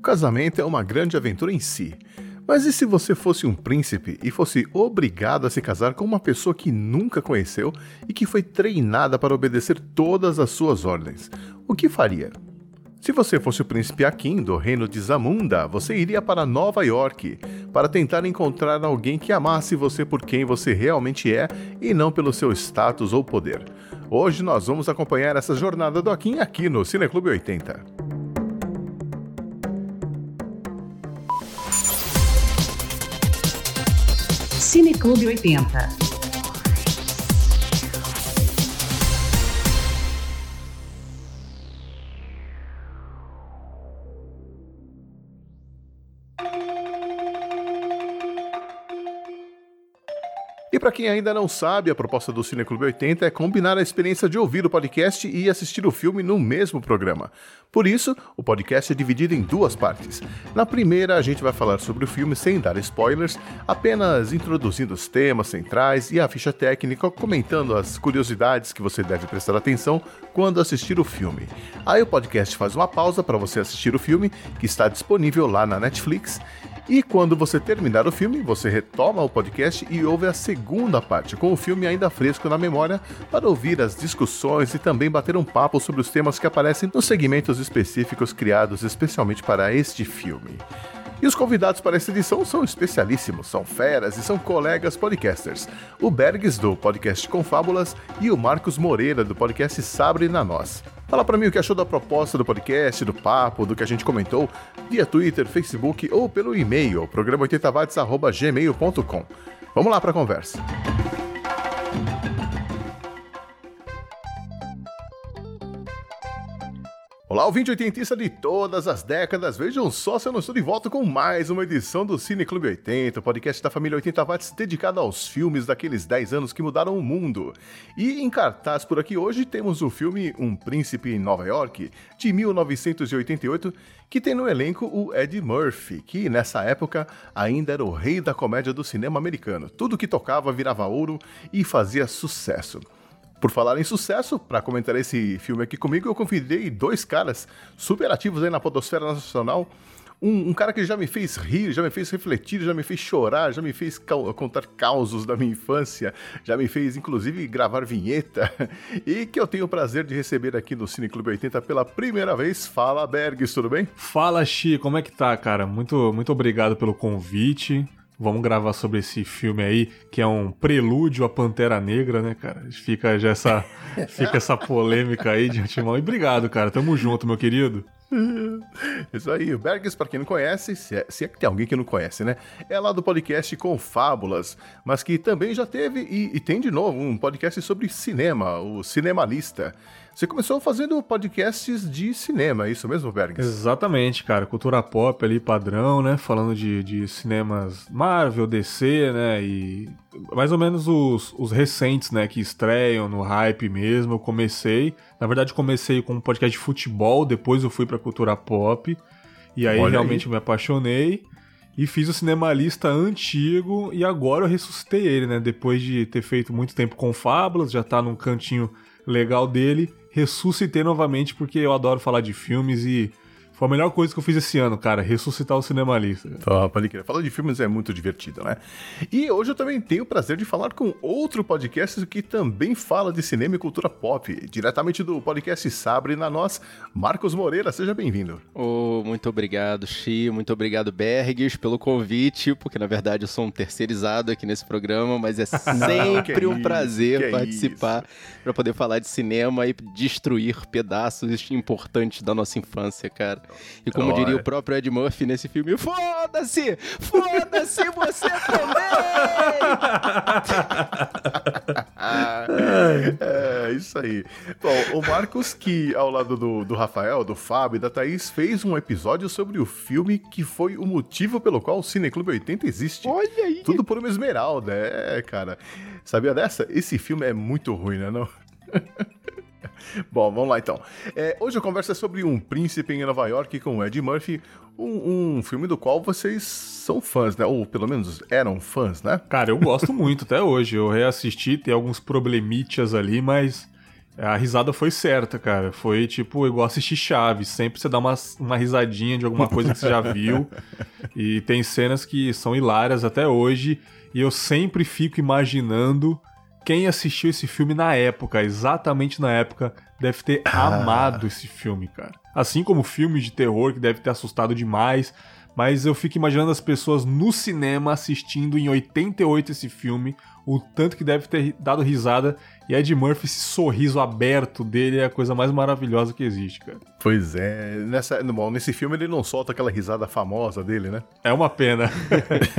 O casamento é uma grande aventura em si. Mas e se você fosse um príncipe e fosse obrigado a se casar com uma pessoa que nunca conheceu e que foi treinada para obedecer todas as suas ordens? O que faria? Se você fosse o príncipe Akin do reino de Zamunda, você iria para Nova York para tentar encontrar alguém que amasse você por quem você realmente é e não pelo seu status ou poder. Hoje nós vamos acompanhar essa jornada do Akin aqui no Cineclube 80. Cineclube 80. Para quem ainda não sabe, a proposta do Cine Clube 80 é combinar a experiência de ouvir o podcast e assistir o filme no mesmo programa. Por isso, o podcast é dividido em duas partes. Na primeira, a gente vai falar sobre o filme sem dar spoilers, apenas introduzindo os temas centrais e a ficha técnica, comentando as curiosidades que você deve prestar atenção quando assistir o filme. Aí o podcast faz uma pausa para você assistir o filme, que está disponível lá na Netflix. E quando você terminar o filme, você retoma o podcast e ouve a segunda parte, com o filme ainda fresco na memória, para ouvir as discussões e também bater um papo sobre os temas que aparecem nos segmentos específicos criados especialmente para este filme. E os convidados para essa edição são especialíssimos, são feras e são colegas podcasters. O Bergs, do podcast Confábulas, e o Marcos Moreira, do podcast Sabre na Nós. Fala para mim o que achou da proposta do podcast, do papo, do que a gente comentou, via Twitter, Facebook ou pelo e-mail, programa 80watts.gmail.com. Vamos lá para a conversa. Olá, ouvinte oitentista de todas as décadas, vejam só se eu não estou de volta com mais uma edição do Cine Clube 80, o podcast da família 80 watts dedicado aos filmes daqueles 10 anos que mudaram o mundo. E em cartaz por aqui hoje temos o filme Um Príncipe em Nova York, de 1988, que tem no elenco o Ed Murphy, que nessa época ainda era o rei da comédia do cinema americano. Tudo que tocava virava ouro e fazia sucesso. Por falar em sucesso, para comentar esse filme aqui comigo, eu convidei dois caras super ativos aí na Podosfera Nacional. Um, um, cara que já me fez rir, já me fez refletir, já me fez chorar, já me fez contar causos da minha infância, já me fez inclusive gravar vinheta, e que eu tenho o prazer de receber aqui no Cine Clube 80 pela primeira vez. Fala, Bergs, tudo bem? Fala, Xi, como é que tá, cara? Muito, muito obrigado pelo convite. Vamos gravar sobre esse filme aí, que é um prelúdio à Pantera Negra, né, cara? Fica já essa, fica essa polêmica aí de antemão. E obrigado, cara. Tamo junto, meu querido. Isso aí, o Bergs, para quem não conhece, se é, se é, que tem alguém que não conhece, né? É lá do podcast com fábulas, mas que também já teve e, e tem de novo um podcast sobre cinema, o Cinemalista. Você começou fazendo podcasts de cinema, é isso mesmo, Bergs? Exatamente, cara. Cultura pop ali, padrão, né? Falando de, de cinemas Marvel, DC, né? E mais ou menos os, os recentes, né? Que estreiam no hype mesmo. Eu comecei. Na verdade, comecei com um podcast de futebol, depois eu fui pra cultura pop. E aí Olha realmente aí. me apaixonei. E fiz o Cinemalista antigo e agora eu ressuscitei ele, né? Depois de ter feito muito tempo com Fábulas, já tá num cantinho legal dele ressuscitei novamente porque eu adoro falar de filmes e foi a melhor coisa que eu fiz esse ano, cara, ressuscitar o Cinemalista. Tá, pode crer. Falar de filmes é muito divertido, né? E hoje eu também tenho o prazer de falar com outro podcast que também fala de cinema e cultura pop, diretamente do podcast Sabre na Nós, Marcos Moreira. Seja bem-vindo. Oh, muito obrigado, Xi, muito obrigado, Bergs, pelo convite, porque na verdade eu sou um terceirizado aqui nesse programa, mas é sempre Não, um isso, prazer participar para poder falar de cinema e destruir pedaços importantes da nossa infância, cara. E como diria o próprio Ed Murphy nesse filme, foda-se! Foda-se você também! é, isso aí. Bom, o Marcos, que ao lado do, do Rafael, do Fábio e da Thaís, fez um episódio sobre o filme que foi o motivo pelo qual o Cineclube 80 existe. Olha aí! Tudo por uma esmeralda, é, cara. Sabia dessa? Esse filme é muito ruim, né? Não? Bom, vamos lá então. É, hoje a conversa é sobre Um Príncipe em Nova York com Ed Murphy, um, um, filme do qual vocês são fãs, né? Ou pelo menos eram fãs, né? Cara, eu gosto muito até hoje. Eu reassisti, tem alguns problemitas ali, mas a risada foi certa, cara. Foi tipo igual assistir Chaves. Sempre você dá uma, uma risadinha de alguma coisa que você já viu. e tem cenas que são hilárias até hoje. E eu sempre fico imaginando quem assistiu esse filme na época, exatamente na época, deve ter ah. amado esse filme, cara. Assim como filme de terror que deve ter assustado demais. Mas eu fico imaginando as pessoas no cinema assistindo em 88 esse filme, o tanto que deve ter dado risada. E Ed Murphy, esse sorriso aberto dele é a coisa mais maravilhosa que existe, cara. Pois é. Nessa, bom, nesse filme ele não solta aquela risada famosa dele, né? É uma pena.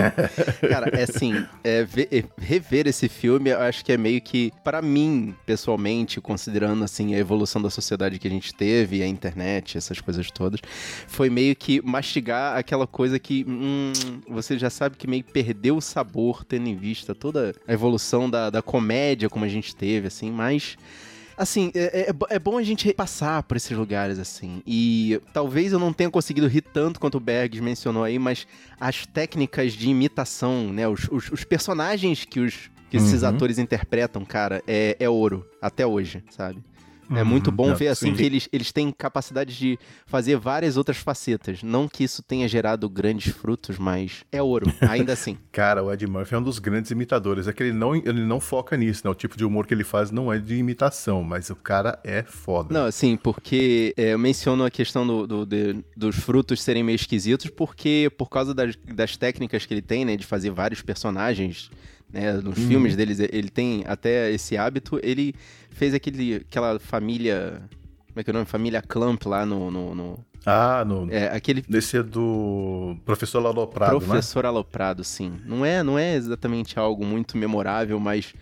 cara, é assim, é, ver, é, rever esse filme, eu acho que é meio que, para mim, pessoalmente, considerando assim a evolução da sociedade que a gente teve, a internet, essas coisas todas, foi meio que mastigar aquela coisa que hum, você já sabe que meio perdeu o sabor, tendo em vista toda a evolução da, da comédia como a gente teve, assim, mas assim, é, é, é, bom a gente passar por esses lugares, assim. E talvez eu não tenha conseguido rir tanto quanto o Bergs mencionou aí, mas as técnicas de imitação, né? Os, os, os personagens que, os, que esses uhum. atores interpretam, cara, é, é ouro. Até hoje, sabe? É muito uhum. bom ver assim sim. que eles, eles têm capacidade de fazer várias outras facetas. Não que isso tenha gerado grandes frutos, mas é ouro, ainda assim. Cara, o Ed Murphy é um dos grandes imitadores. É que ele não, ele não foca nisso, né? O tipo de humor que ele faz não é de imitação, mas o cara é foda. Não, assim, porque é, eu menciono a questão do, do de, dos frutos serem meio esquisitos, porque por causa das, das técnicas que ele tem, né? De fazer vários personagens né? Nos uhum. filmes deles, ele tem até esse hábito. Ele fez aquele, aquela família. Como é que é o nome? Família Clamp lá no. no, no... Ah, no. É, aquele. Esse é do Professor Aloprado, né? Professor né? Aloprado, sim. Não é, não é exatamente algo muito memorável, mas.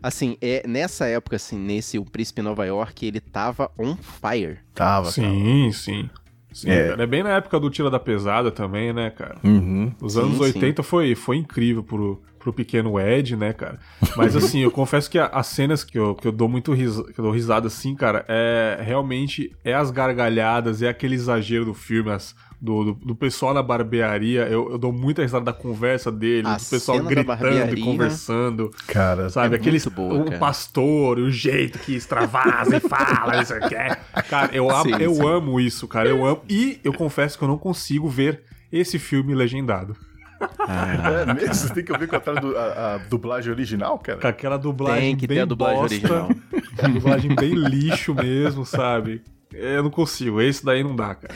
Assim, é, nessa época, assim, nesse O Príncipe Nova York, ele tava on fire. Tava, Sim, tava. sim. Sim, é. é bem na época do Tira da Pesada também, né, cara? Uhum. Os anos sim, 80 sim. Foi, foi incrível pro, pro pequeno Ed, né, cara? Mas assim, eu confesso que as cenas que eu, que eu dou muito risa, que eu dou risada assim, cara, é realmente é as gargalhadas, é aquele exagero do filme, as, do, do, do, pessoal na barbearia. Eu, eu, dou muita risada da conversa dele, a do pessoal gritando e conversando. Cara, sabe? É aquele boa, o pastor, o jeito que extravasa e fala, isso aqui. Cara, eu, sim, eu sim. amo isso, cara. Eu amo. E eu confesso que eu não consigo ver esse filme legendado. Ah. É mesmo? Você tem que ouvir com a, a, a, dublagem original, cara? Com aquela dublagem tem que bem ter a dublagem bosta, original. dublagem bem lixo mesmo, sabe? Eu não consigo, esse daí não dá, cara.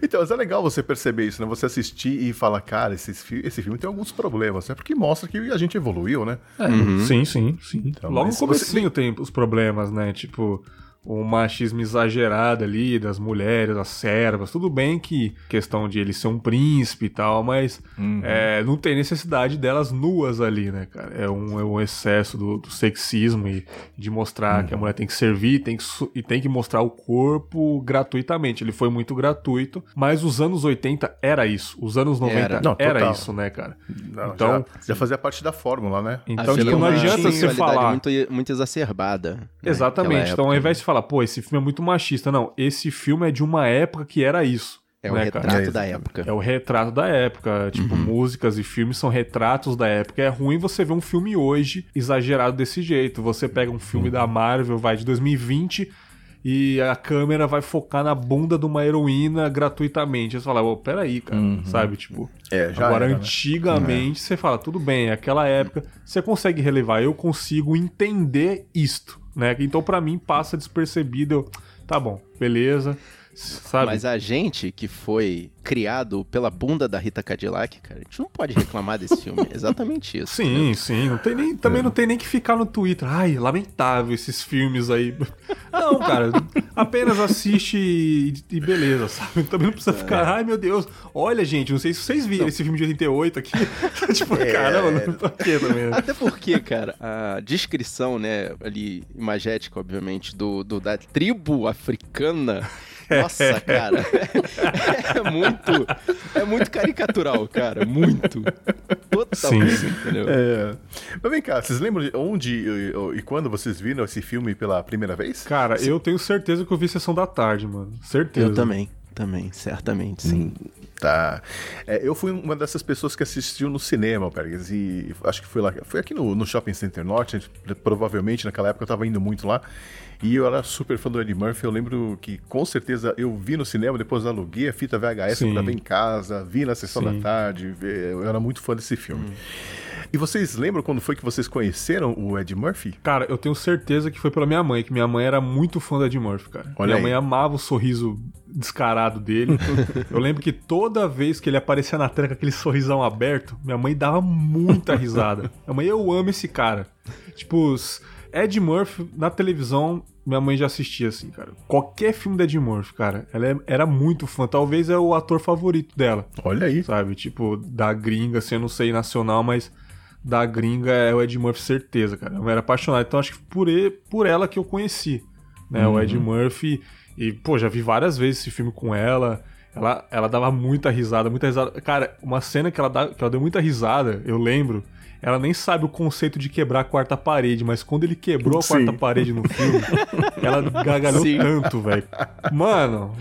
então, mas é legal você perceber isso, né? Você assistir e falar, cara, esse, esse filme tem alguns problemas, né? Porque mostra que a gente evoluiu, né? É, uhum. Sim, sim, sim. Então, Logo no começo você... tem os problemas, né? Tipo, o machismo exagerado ali das mulheres, das servas. Tudo bem que questão de ele ser um príncipe e tal, mas uhum. é, não tem necessidade delas nuas ali, né, cara? É um, é um excesso do, do sexismo e de mostrar uhum. que a mulher tem que servir tem que, e tem que mostrar o corpo gratuitamente. Ele foi muito gratuito, mas os anos 80 era isso. Os anos 90 era, não, era isso, né, cara? Não, então já, já, fazia parte da fórmula, né? Então, tipo, não adianta você falar. Muito, muito exacerbada. Né, Exatamente. Então, ao invés de falar, pô, esse filme é muito machista. Não, esse filme é de uma época que era isso. É né, o retrato cara? da época. É o retrato da época. Tipo, uhum. músicas e filmes são retratos da época. É ruim você ver um filme hoje exagerado desse jeito. Você pega um filme uhum. da Marvel, vai de 2020 e a câmera vai focar na bunda de uma heroína gratuitamente. Você fala, oh, peraí, cara, uhum. sabe? Tipo, é, agora era, né? antigamente né? você fala, tudo bem, aquela época, você consegue relevar, eu consigo entender isto né? Então para mim passa despercebido, eu, tá bom, beleza. Sabe? Mas a gente que foi criado pela bunda da Rita Cadillac, cara, a gente não pode reclamar desse filme. É exatamente isso. Sim, sim. Não tem nem, também é. não tem nem que ficar no Twitter. Ai, lamentável esses filmes aí. Não, cara. apenas assiste e, e, beleza, sabe? Também não precisa é. ficar, ai meu Deus, olha, gente, não sei se vocês viram não. esse filme de 88 aqui. tipo, é. caramba, pra quê também? Até porque, cara, a descrição, né, ali, imagética, obviamente, do, do da tribo africana nossa, cara. É muito. É muito caricatural, cara. Muito. Totalmente. Sim. Entendeu? É. Mas vem cá, vocês lembram de onde e, e, quando vocês viram esse filme pela primeira vez? Cara, sim. eu tenho certeza que eu vi Sessão da Tarde, mano. Certeza. Eu também. Também, certamente, sim. Tá. É, eu fui uma dessas pessoas que assistiu no cinema, Pergas, e acho que foi lá. Foi aqui no, no Shopping Center Norte, provavelmente naquela época eu tava indo muito lá. E eu era super fã do Eddie Murphy. Eu lembro que com certeza eu vi no cinema, depois aluguei a fita VHS pra ver em casa, vi na sessão Sim. da tarde. Eu era muito fã desse filme. Hum. E vocês lembram quando foi que vocês conheceram o Ed Murphy? Cara, eu tenho certeza que foi pela minha mãe, que minha mãe era muito fã do Ed Murphy, cara. Olha minha aí. mãe amava o sorriso descarado dele. eu lembro que toda vez que ele aparecia na tela com aquele sorrisão aberto, minha mãe dava muita risada. Minha mãe, eu amo esse cara. Tipo, Ed Murphy na televisão, minha mãe já assistia assim, cara. Qualquer filme da Ed Murphy, cara, ela é, era muito fã. Talvez é o ator favorito dela. Olha aí. Sabe? Tipo, da gringa, assim, eu não sei nacional, mas da gringa é o Ed Murphy, certeza, cara. Eu era apaixonado. Então acho que por, ele, por ela que eu conheci, né? Uhum. O Ed Murphy. E, pô, já vi várias vezes esse filme com ela. Ela, ela dava muita risada, muita risada. Cara, uma cena que ela, dá, que ela deu muita risada, eu lembro. Ela nem sabe o conceito de quebrar a quarta parede, mas quando ele quebrou a Sim. quarta parede no filme, ela gargalhou Sim. tanto, velho. Mano,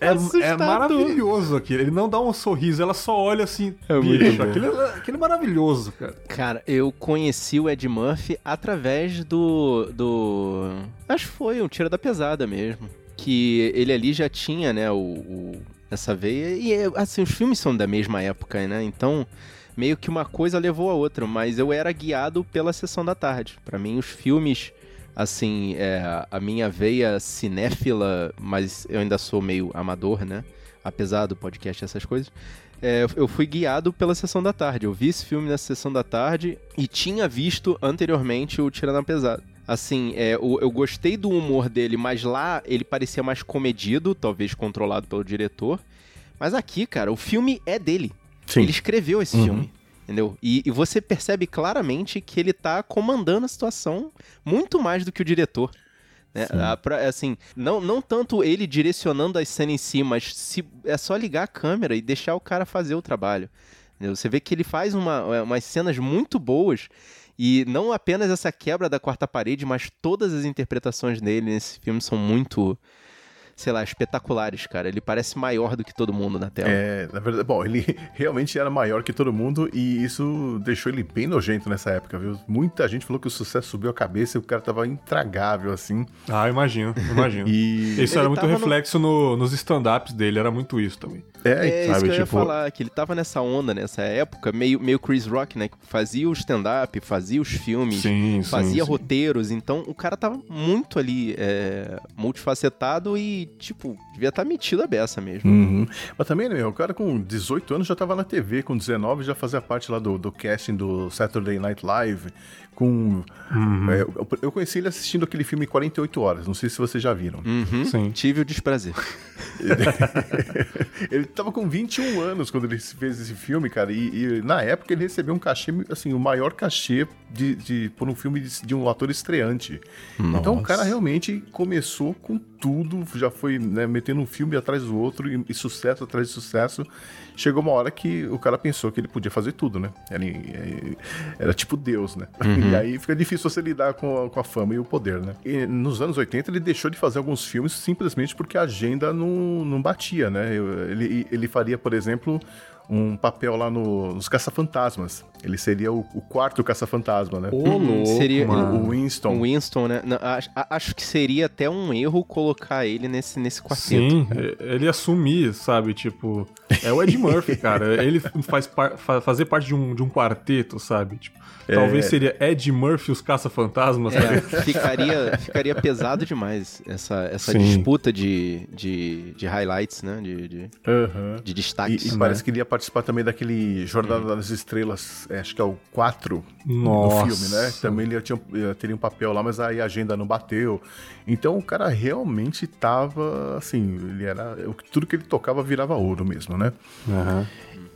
é, é, maravilhoso aquilo. Ele não dá um sorriso, ela só olha assim. É bicho, aquilo, é, aquilo é maravilhoso, cara. Cara, eu conheci o Ed Murphy através do. do. Acho que foi um Tira da Pesada mesmo. Que ele ali já tinha, né, o, o essa veia. E assim, os filmes são da mesma época, né? Então meio que uma coisa levou a outra, mas eu era guiado pela sessão da tarde. Para mim, os filmes assim, é, a minha veia cinéfila, mas eu ainda sou meio amador, né? Apesar do podcast e essas coisas. É, eu fui guiado pela sessão da tarde. Eu vi esse filme nessa sessão da tarde e tinha visto anteriormente o Tirana Pesado. Assim, é, eu, eu gostei do humor dele, mas lá ele parecia mais comedido, talvez controlado pelo diretor. Mas aqui, cara, o filme é dele. Sim. Ele escreveu esse uhum. filme entendeu? E, e, você percebe claramente que ele tá comandando a situação muito mais do que o diretor. Né? pra, assim, não, não tanto ele direcionando a cena em si, mas se, é só ligar a câmera e deixar o cara fazer o trabalho. Entendeu? Você vê que ele faz uma, é, umas cenas muito boas e não apenas essa quebra da quarta parede, mas todas as interpretações dele nesse filme são muito sei lá, espetaculares, cara. Ele parece maior do que todo mundo na tela. É, na verdade, bom, ele realmente era maior que todo mundo e isso deixou ele bem nojento nessa época, viu? Muita gente falou que o sucesso subiu a cabeça e o cara tava intragável, assim. Ah, imagino, imagino. e... Isso era muito reflexo no... no, nos stand-ups dele, era muito isso também. É, é sabe, isso que eu tipo... ia falar, que ele tava nessa onda, nessa época, meio, meio Chris Rock, né? Fazia o stand-up, fazia os filmes, sim, fazia sim, roteiros, sim. então o cara tava muito ali é, multifacetado e, tipo, devia estar tá metido a beça mesmo. Uhum. Mas também, né, o cara com 18 anos já tava na TV, com 19 já fazia parte lá do, do casting do Saturday Night Live, com. Uhum. É, eu conheci ele assistindo aquele filme 48 Horas, não sei se vocês já viram. Uhum. Sim. Tive o desprazer. ele tava com 21 anos quando ele fez esse filme, cara, e, e na época ele recebeu um cachê, assim, o maior cachê de, de, por um filme de, de um ator estreante. Nossa. Então o cara realmente começou com tudo, já foi né, metendo um filme atrás do outro e, e, sucesso atrás de sucesso. Chegou uma hora que o cara pensou que ele podia fazer tudo, né? Era, era tipo Deus, né? Uhum. E aí fica difícil você lidar com a, com a fama e o poder, né? E nos anos 80 ele deixou de fazer alguns filmes simplesmente porque a agenda não, não batia, né? Ele, ele faria, por exemplo, um papel lá no, nos Caça-Fantasmas. Ele seria o, o quarto Caça-Fantasma, né? Ô, louco, seria o Winston. O Winston, né? Não, acho, acho, que seria até um erro colocar ele nesse, nesse quarteto. Sim, ele assumir, sabe? Tipo, é o Ed Murphy, cara. Ele faz par, fazer parte de um, de um quarteto, sabe? Tipo, é... Talvez seria Ed Murphy os caça-fantasmas. É, ficaria, ficaria pesado demais essa, essa disputa de, de, de highlights, né? De, de, uhum. de destaques. E, e né? parece que ele ia participar também daquele Jornada uhum. das Estrelas, é, acho que é o 4 Nossa. do filme, né? Também ele tinha, teria um papel lá, mas aí a agenda não bateu. Então o cara realmente tava, assim, ele era... Tudo que ele tocava virava ouro mesmo, né? Uhum.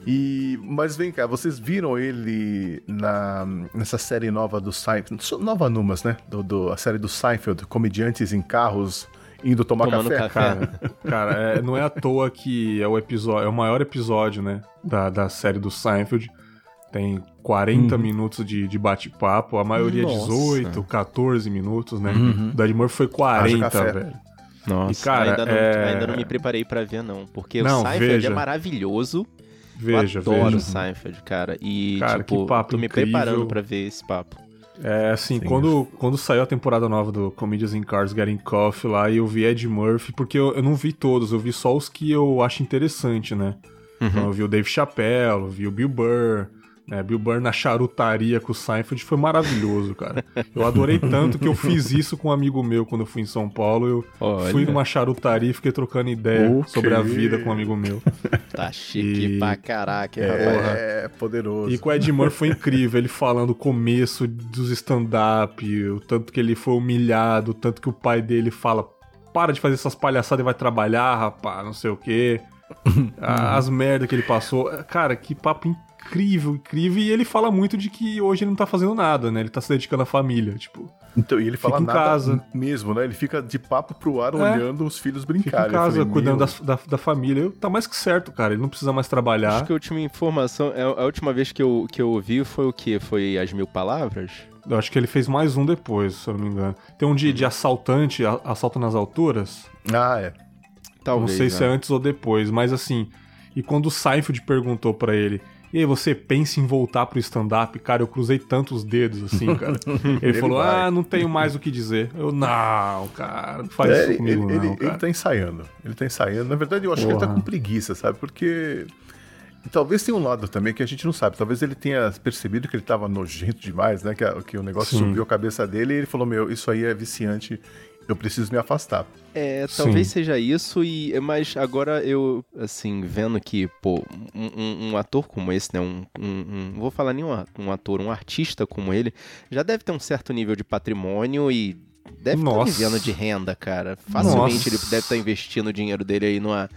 E, mas vem cá, vocês viram ele na, nessa série nova do Seinfeld, nova Numas, né? Do, do, a série do Seinfeld, comediantes em carros indo tomar Tomando café. café. Cara, cara é, não é à toa que é o episódio, é o maior episódio, né? Da, da série do Seinfeld. Tem 40 uhum. minutos de, de bate-papo, a maioria Nossa. 18, 14 minutos, né? Uhum. O Murphy foi 40, velho. Nossa, e, cara, ainda, não, é... ainda não me preparei para ver, não. Porque não, o Seinfeld é veja. é maravilhoso. Veja, eu adoro veja. o Seinfeld, cara. E, cara, tipo, tô me incrível. preparando para ver esse papo. É, assim, quando, quando saiu a temporada nova do Comedians in Cars Getting Coffee lá, e eu vi Ed Murphy, porque eu, eu não vi todos, eu vi só os que eu acho interessante, né? Uhum. Então eu vi o Dave Chappelle, vi o Bill Burr, né? Bill Burr na charutaria com o Seinfeld foi maravilhoso, cara. Eu adorei tanto que eu fiz isso com um amigo meu quando eu fui em São Paulo. Eu Olha. fui numa charutaria e fiquei trocando ideia okay. sobre a vida com um amigo meu. Tá chique e... pra caraca, é, é, poderoso. E com o Ed Murphy foi incrível, ele falando o começo dos stand-up, o tanto que ele foi humilhado, o tanto que o pai dele fala para de fazer essas palhaçadas e vai trabalhar, rapaz, não sei o quê. As merdas que ele passou. Cara, que papo incrível, incrível. E ele fala muito de que hoje ele não tá fazendo nada, né? Ele tá se dedicando à família, tipo. Então, e ele fala fica em nada casa. mesmo, né? Ele fica de papo pro ar é. olhando os filhos brincarem. Fica em casa, falei, cuidando da, da, da, família. Tá mais que certo, cara. Ele não precisa mais trabalhar. Acho que a última informação, é, a última vez que eu, que eu ouvi foi o quê? Foi as mil palavras? Eu acho que ele fez mais um depois, se eu não me engano. Tem um de, de assaltante, assalto nas alturas. Ah, é. Talvez, não sei né? se é antes ou depois, mas assim. E quando o Seinfeld perguntou para ele, e aí você pensa em voltar pro stand-up? Cara, eu cruzei tantos dedos assim, cara. Ele, ele falou, vai. ah, não tenho mais o que dizer. Eu, não, cara, não faz é, isso comigo ele, não, ele, ele tá ensaiando. Ele tá ensaiando. Na verdade, eu acho Porra. que ele tá com preguiça, sabe? Porque... E talvez tenha um lado também que a gente não sabe. Talvez ele tenha percebido que ele tava nojento demais, né? Que, que o negócio Sim. subiu a cabeça dele e ele falou: Meu, isso aí é viciante eu preciso me afastar. É, talvez Sim. seja isso, e mas agora eu, assim, vendo que, pô, um, um ator como esse, né, um, um, vou falar nem um ator, um artista como ele, já deve ter um certo nível de patrimônio e deve estar tá vivendo de renda, cara. Facilmente Nossa. ele deve estar tá investindo o dinheiro dele aí numa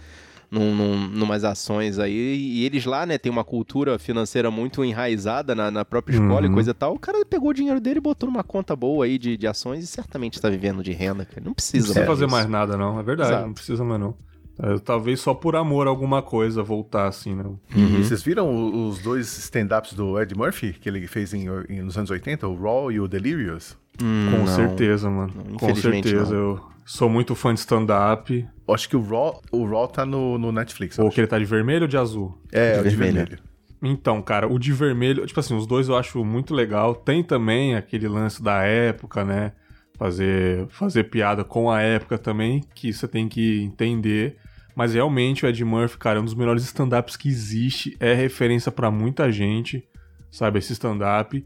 num, num, numas ações aí, e eles lá, né, tem uma cultura financeira muito enraizada na, na própria escola uhum. e coisa e tal. O cara pegou o dinheiro dele e botou numa conta boa aí de, de ações e certamente está vivendo de renda, cara. Não precisa, não precisa fazer mais nada, não. É verdade, Exato. não precisa mais não. É, talvez só por amor a alguma coisa voltar assim, né? Uhum. Vocês viram os dois stand-ups do Ed Murphy que ele fez em, em, nos anos 80, o Raw e o Delirious? Hum, Com não. certeza, mano. Não, Com certeza. Não. Eu, Sou muito fã de stand-up. Acho que o Raw, o Raw tá no, no Netflix. Ou que ele tá de vermelho ou de azul? É, de, o de vermelho. vermelho. Então, cara, o de vermelho, tipo assim, os dois eu acho muito legal. Tem também aquele lance da época, né? Fazer, fazer piada com a época também, que você tem que entender. Mas realmente o Ed Murphy, cara, é um dos melhores stand-ups que existe. É referência para muita gente, sabe? Esse stand-up.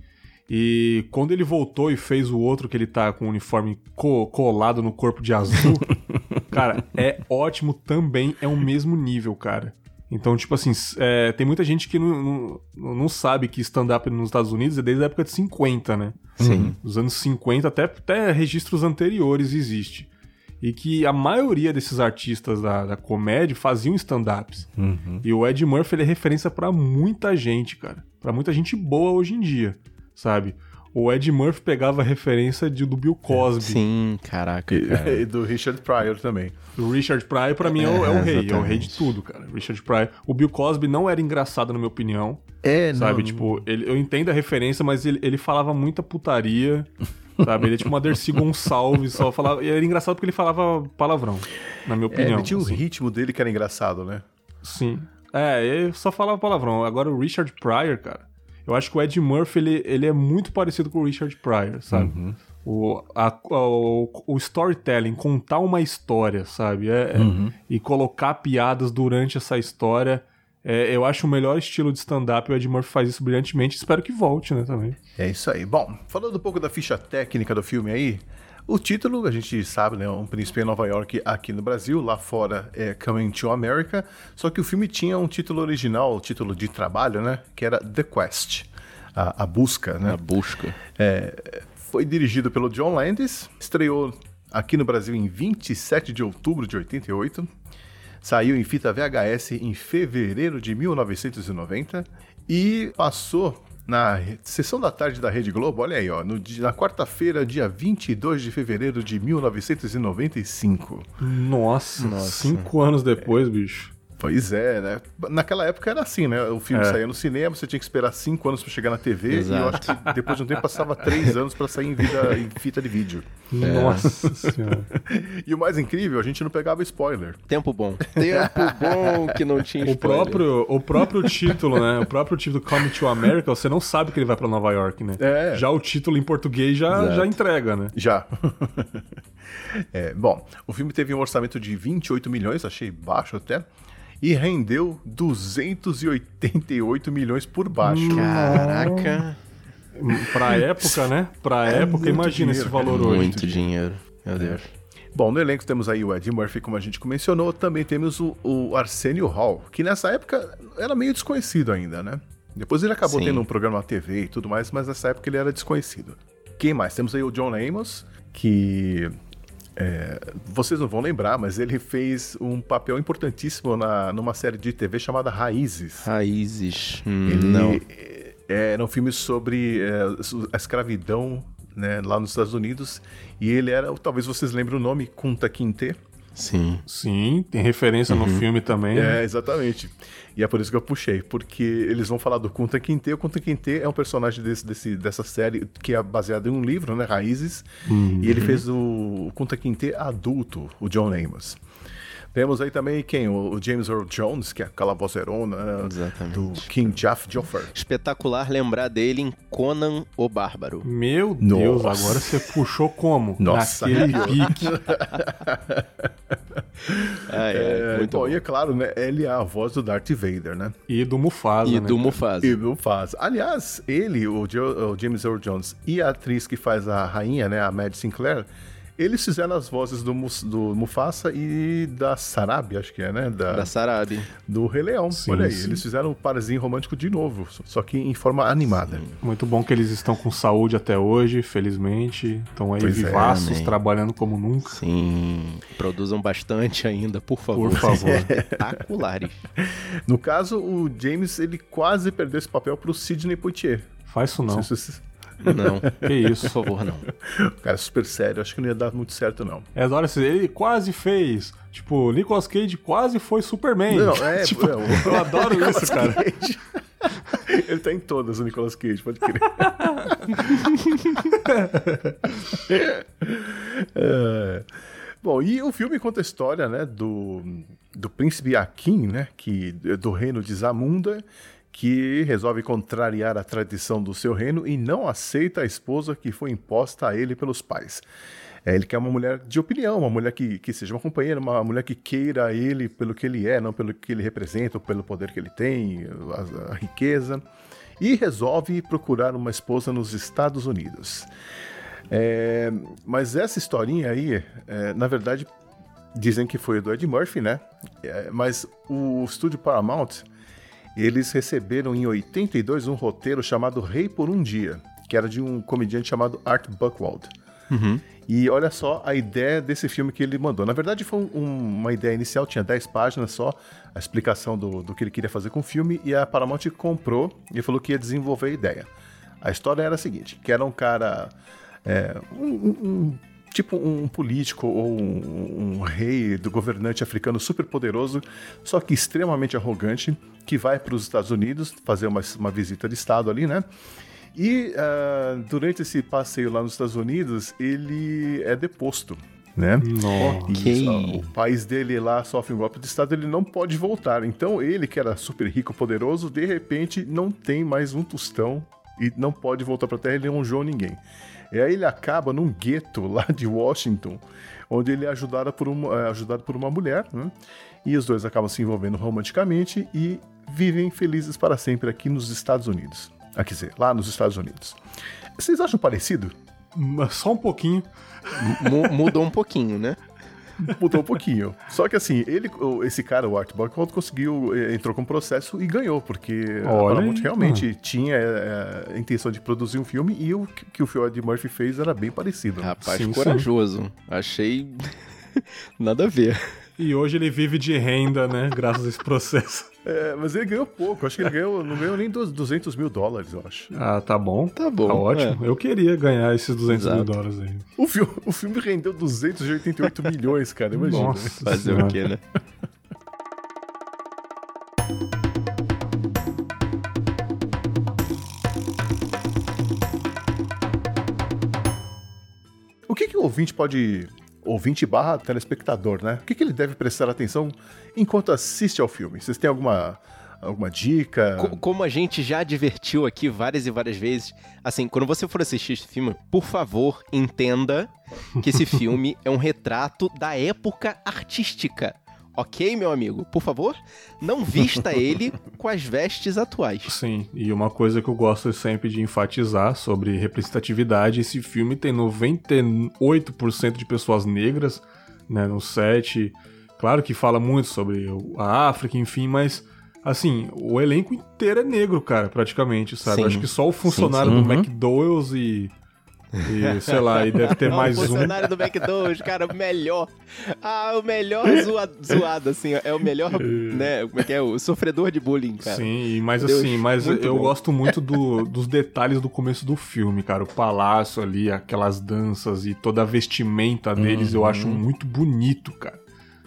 E quando ele voltou e fez o outro que ele tá com o uniforme co colado no corpo de azul, cara, é ótimo também, é o mesmo nível, cara. Então, tipo assim, é, tem muita gente que não, não, não sabe que stand-up nos Estados Unidos é desde a época de 50, né? Sim. Dos anos 50 até, até registros anteriores existe. E que a maioria desses artistas da, da comédia faziam stand-ups. Uhum. E o Ed Murphy ele é referência para muita gente, cara. para muita gente boa hoje em dia sabe? O Ed Murphy pegava referência de, do Bill Cosby. Sim, caraca. Cara. E, do Richard Pryor também. O Richard Pryor, pra mim, é, o, é o rei. É o rei de tudo, cara. Richard Pryor. O Bill Cosby não era engraçado, na minha opinião. É, Sabe, não... tipo, ele, eu entendo a referência, mas ele, ele falava muita putaria. sabe? Ele é tipo uma Dercy Gonçalves, só falava. E era engraçado porque ele falava palavrão, na minha opinião. É, ele tinha assim. o ritmo dele que era engraçado, né? Sim. É, ele só falava palavrão. Agora o Richard Pryor, cara. Eu acho que o Ed Murphy, ele, ele é muito parecido com o Richard Pryor, sabe? Uhum. O, a, o, o, storytelling, contar uma história, sabe? É, é uhum. é, e colocar piadas durante essa história. É, eu acho o melhor estilo de stand-up. O Ed Murphy faz isso brilhantemente. Espero que volte, né, também. É isso aí. Bom, falando um pouco da ficha técnica do filme aí, o título, a gente sabe, né? Um príncipe em Nova York aqui no Brasil, lá fora é Coming to America. Só que o filme tinha um título original, o título de trabalho, né? Que era The Quest, a, a busca, né? A busca. É, foi dirigido pelo John Landis, estreou aqui no Brasil em 27 de outubro de 88. Saiu em fita VHS em fevereiro de 1990 e passou na sessão da tarde da Rede Globo, olha aí, ó, no, na quarta-feira, dia 22 de fevereiro de 1995. Nossa, Nossa. cinco anos depois, é. bicho. Pois é, né? Naquela época era assim, né? O filme é. saía no cinema, você tinha que esperar cinco anos para chegar na TV, Exato. e eu acho que depois de um tempo passava três anos para sair em, vida, em, fita de vídeo. É. Nossa senhora. E o mais incrível, a gente não pegava spoiler. Tempo bom. Tempo bom que não tinha spoiler. O próprio, o próprio título, né? O próprio título Come to America, você não sabe que ele vai para Nova York, né? É. Já o título em português já, já entrega, né? Já. é, bom, o filme teve um orçamento de 28 milhões, achei baixo até e rendeu 288 milhões por baixo. Caraca! pra época, né? Pra é época, imagina dinheiro, esse valor hoje. Muito dinheiro, meu Deus. Bom, no elenco temos aí o Ed Murphy, como a gente mencionou, também temos o, o Arsenio Hall, que nessa época era meio desconhecido ainda, né? Depois ele acabou Sim. tendo um programa na TV e tudo mais, mas nessa época ele era desconhecido. Quem mais? Temos aí o John Amos, que é, vocês não vão lembrar, mas ele fez um papel importantíssimo na, numa série de TV chamada Raízes. Raízes. Hum, ele não. É, era um filme sobre é, a escravidão né, lá nos Estados Unidos. E ele era, talvez vocês lembrem o nome, Kunta Kinte. Sim. Sim, tem referência uhum. no filme também. É, né? exatamente. E é por isso que eu puxei, porque eles vão falar do Kunta Kinte. O Kunta Kinte é um personagem desse, desse, dessa série que é baseado em um livro, né, Raízes. Uhum. E ele fez o, o Kunta Kinte adulto, o John Amos. Temos aí também quem? O James Earl Jones, que é aquela vozeirona Exatamente. do King Jaff Joffer. Espetacular lembrar dele em Conan o Bárbaro. Meu Deus, Nossa. agora você puxou como? Nossa, Naquele pique. ah, é, é, muito bom. E é claro, né? Ele é a voz do Darth Vader, né? E do Mufasa, E né? do Mufasa. E do Mufasa. Aliás, ele, o, o James Earl Jones e a atriz que faz a rainha, né? A Mad Sinclair eles fizeram as vozes do, do Mufasa e da Sarabi, acho que é, né? Da, da Sarabi. Do Rei Leão. Sim, Olha aí, sim. eles fizeram um parzinho romântico de novo, só que em forma animada. Sim. Muito bom que eles estão com saúde até hoje, felizmente. Estão aí pois vivaços, é, trabalhando como nunca. Sim. Produzam bastante ainda, por favor. Por favor. Espetaculares. no caso, o James, ele quase perdeu esse papel pro Sidney Poitier. Faz isso não. não não. Que isso, por favor, não. Cara, super sério, acho que não ia dar muito certo, não. É, olha, ele quase fez. Tipo, Nicolas Cage quase foi Superman. Não, é, tipo, é, eu adoro isso, cara. Cage. Ele tá em todas, o Nicolas Cage, pode crer. é. Bom, e o filme conta a história, né, do, do príncipe Akin, né, que, do reino de Zamunda, que resolve contrariar a tradição do seu reino e não aceita a esposa que foi imposta a ele pelos pais. É, ele quer uma mulher de opinião, uma mulher que, que seja uma companheira, uma mulher que queira ele pelo que ele é, não pelo que ele representa, ou pelo poder que ele tem, a, a riqueza. E resolve procurar uma esposa nos Estados Unidos. É, mas essa historinha aí, é, na verdade, dizem que foi do Ed Murphy, né? É, mas o estúdio Paramount eles receberam em 82 um roteiro chamado Rei por um Dia, que era de um comediante chamado Art Buchwald. Uhum. E olha só a ideia desse filme que ele mandou. Na verdade, foi um, uma ideia inicial, tinha 10 páginas só, a explicação do, do que ele queria fazer com o filme, e a Paramount comprou e falou que ia desenvolver a ideia. A história era a seguinte: que era um cara. É, um, um, tipo um político ou um, um, rei do governante africano super poderoso, só que extremamente arrogante, que vai para os Estados Unidos fazer uma, uma visita de estado ali, né? E uh, durante esse passeio lá nos Estados Unidos, ele é deposto, né? Okay. o país dele lá sofre um golpe de estado, ele não pode voltar. Então ele, que era super rico, poderoso, de repente não tem mais um tostão e não pode voltar para a Terra, ele não honrou ninguém. E aí ele acaba num gueto lá de Washington, onde ele é ajudado por uma, é ajudado por uma mulher, né? e os dois acabam se envolvendo romanticamente e vivem felizes para sempre aqui nos Estados Unidos. Ah, quer dizer, lá nos Estados Unidos. Vocês acham parecido? Só um pouquinho. M mudou um pouquinho, né? Mudou um pouquinho. Só que assim, ele, esse cara, o Art Buchwald, conseguiu, eh, entrou com processo e ganhou, porque Olha a Paramount realmente ah. tinha é, a intenção de produzir um filme e o que o Ford Murphy fez era bem parecido. Rapaz, sim, corajoso. Sim. Achei nada a ver. E hoje ele vive de renda, né? Graças a esse processo. É, mas ele ganhou pouco. Acho que ele ganhou, não ganhou nem 200 mil dólares, eu acho. Ah, tá bom. Tá bom. Tá ótimo. É. Eu queria ganhar esses 200 Exato. mil dólares aí. O filme, o filme rendeu 288 milhões, cara. Imagina. Nossa Fazer senhora. o quê, né? O que, que o ouvinte pode Ouvinte barra telespectador, né? O que, que ele deve prestar atenção enquanto assiste ao filme? Vocês têm alguma alguma dica? Como a gente já advertiu aqui várias e várias vezes, assim, quando você for assistir esse filme, por favor, entenda que esse filme é um retrato da época artística. Ok, meu amigo? Por favor, não vista ele com as vestes atuais. Sim, e uma coisa que eu gosto sempre de enfatizar sobre representatividade: esse filme tem 98% de pessoas negras né, no set. Claro que fala muito sobre a África, enfim, mas assim, o elenco inteiro é negro, cara, praticamente, sabe? Sim. Acho que só o funcionário sim, sim. do uhum. McDonald's e e, sei lá, e deve ter mais um. O funcionário do McDonald's, cara, o melhor. Ah, o melhor zoado, zoado assim, é o melhor, né? Como é que é? O sofredor de bullying, cara. Sim, mas Deus, assim, mas eu bom. gosto muito do, dos detalhes do começo do filme, cara. O palácio ali, aquelas danças e toda a vestimenta deles, uhum. eu acho muito bonito, cara.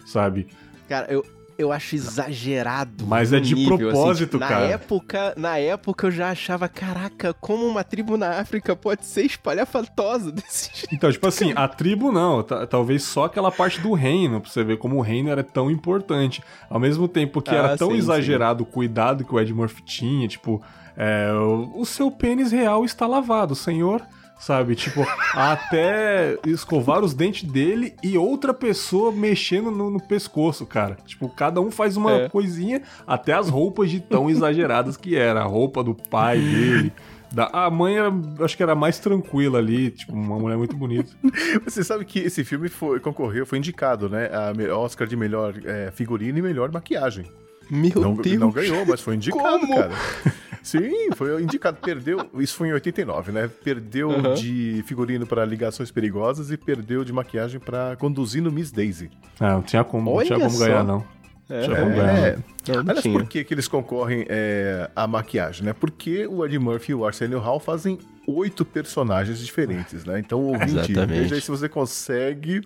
Sabe? Cara, eu, eu acho exagerado. Mas é de nível, assim. propósito, assim. cara. Na época, na época eu já achava, caraca, como uma tribo na África pode ser espalhafatosa desse jeito. Então, tipo assim, a tribo não, talvez só aquela parte do reino, pra você ver como o reino era tão importante. Ao mesmo tempo que ah, era tão sim, exagerado sim. o cuidado que o Ed Murphy tinha, tipo, é, o, o seu pênis real está lavado, senhor sabe? Tipo, até escovar os dentes dele e outra pessoa mexendo no, no pescoço, cara. Tipo, cada um faz uma é. coisinha, até as roupas de tão exageradas que era. A roupa do pai dele. Da, a mãe era, acho que era mais tranquila ali, tipo, uma mulher muito bonita. Você sabe que esse filme foi, concorreu, foi indicado, né? A Oscar de melhor é, figurino e melhor maquiagem. Meu não, Deus! Não ganhou, mas foi indicado, Como? cara. Sim, foi indicado. Perdeu. Isso foi em 89, né? Perdeu uhum. de figurino para ligações perigosas e perdeu de maquiagem para conduzir no Miss Daisy. Ah, não tinha como, não tinha como ganhar, não. É, tinha como é, ganhar. É. Aliás, por que, que eles concorrem é, à maquiagem, né? Porque o Ed Murphy e o Arsenio Hall fazem oito personagens diferentes, né? Então, o ouvinte, veja aí se você consegue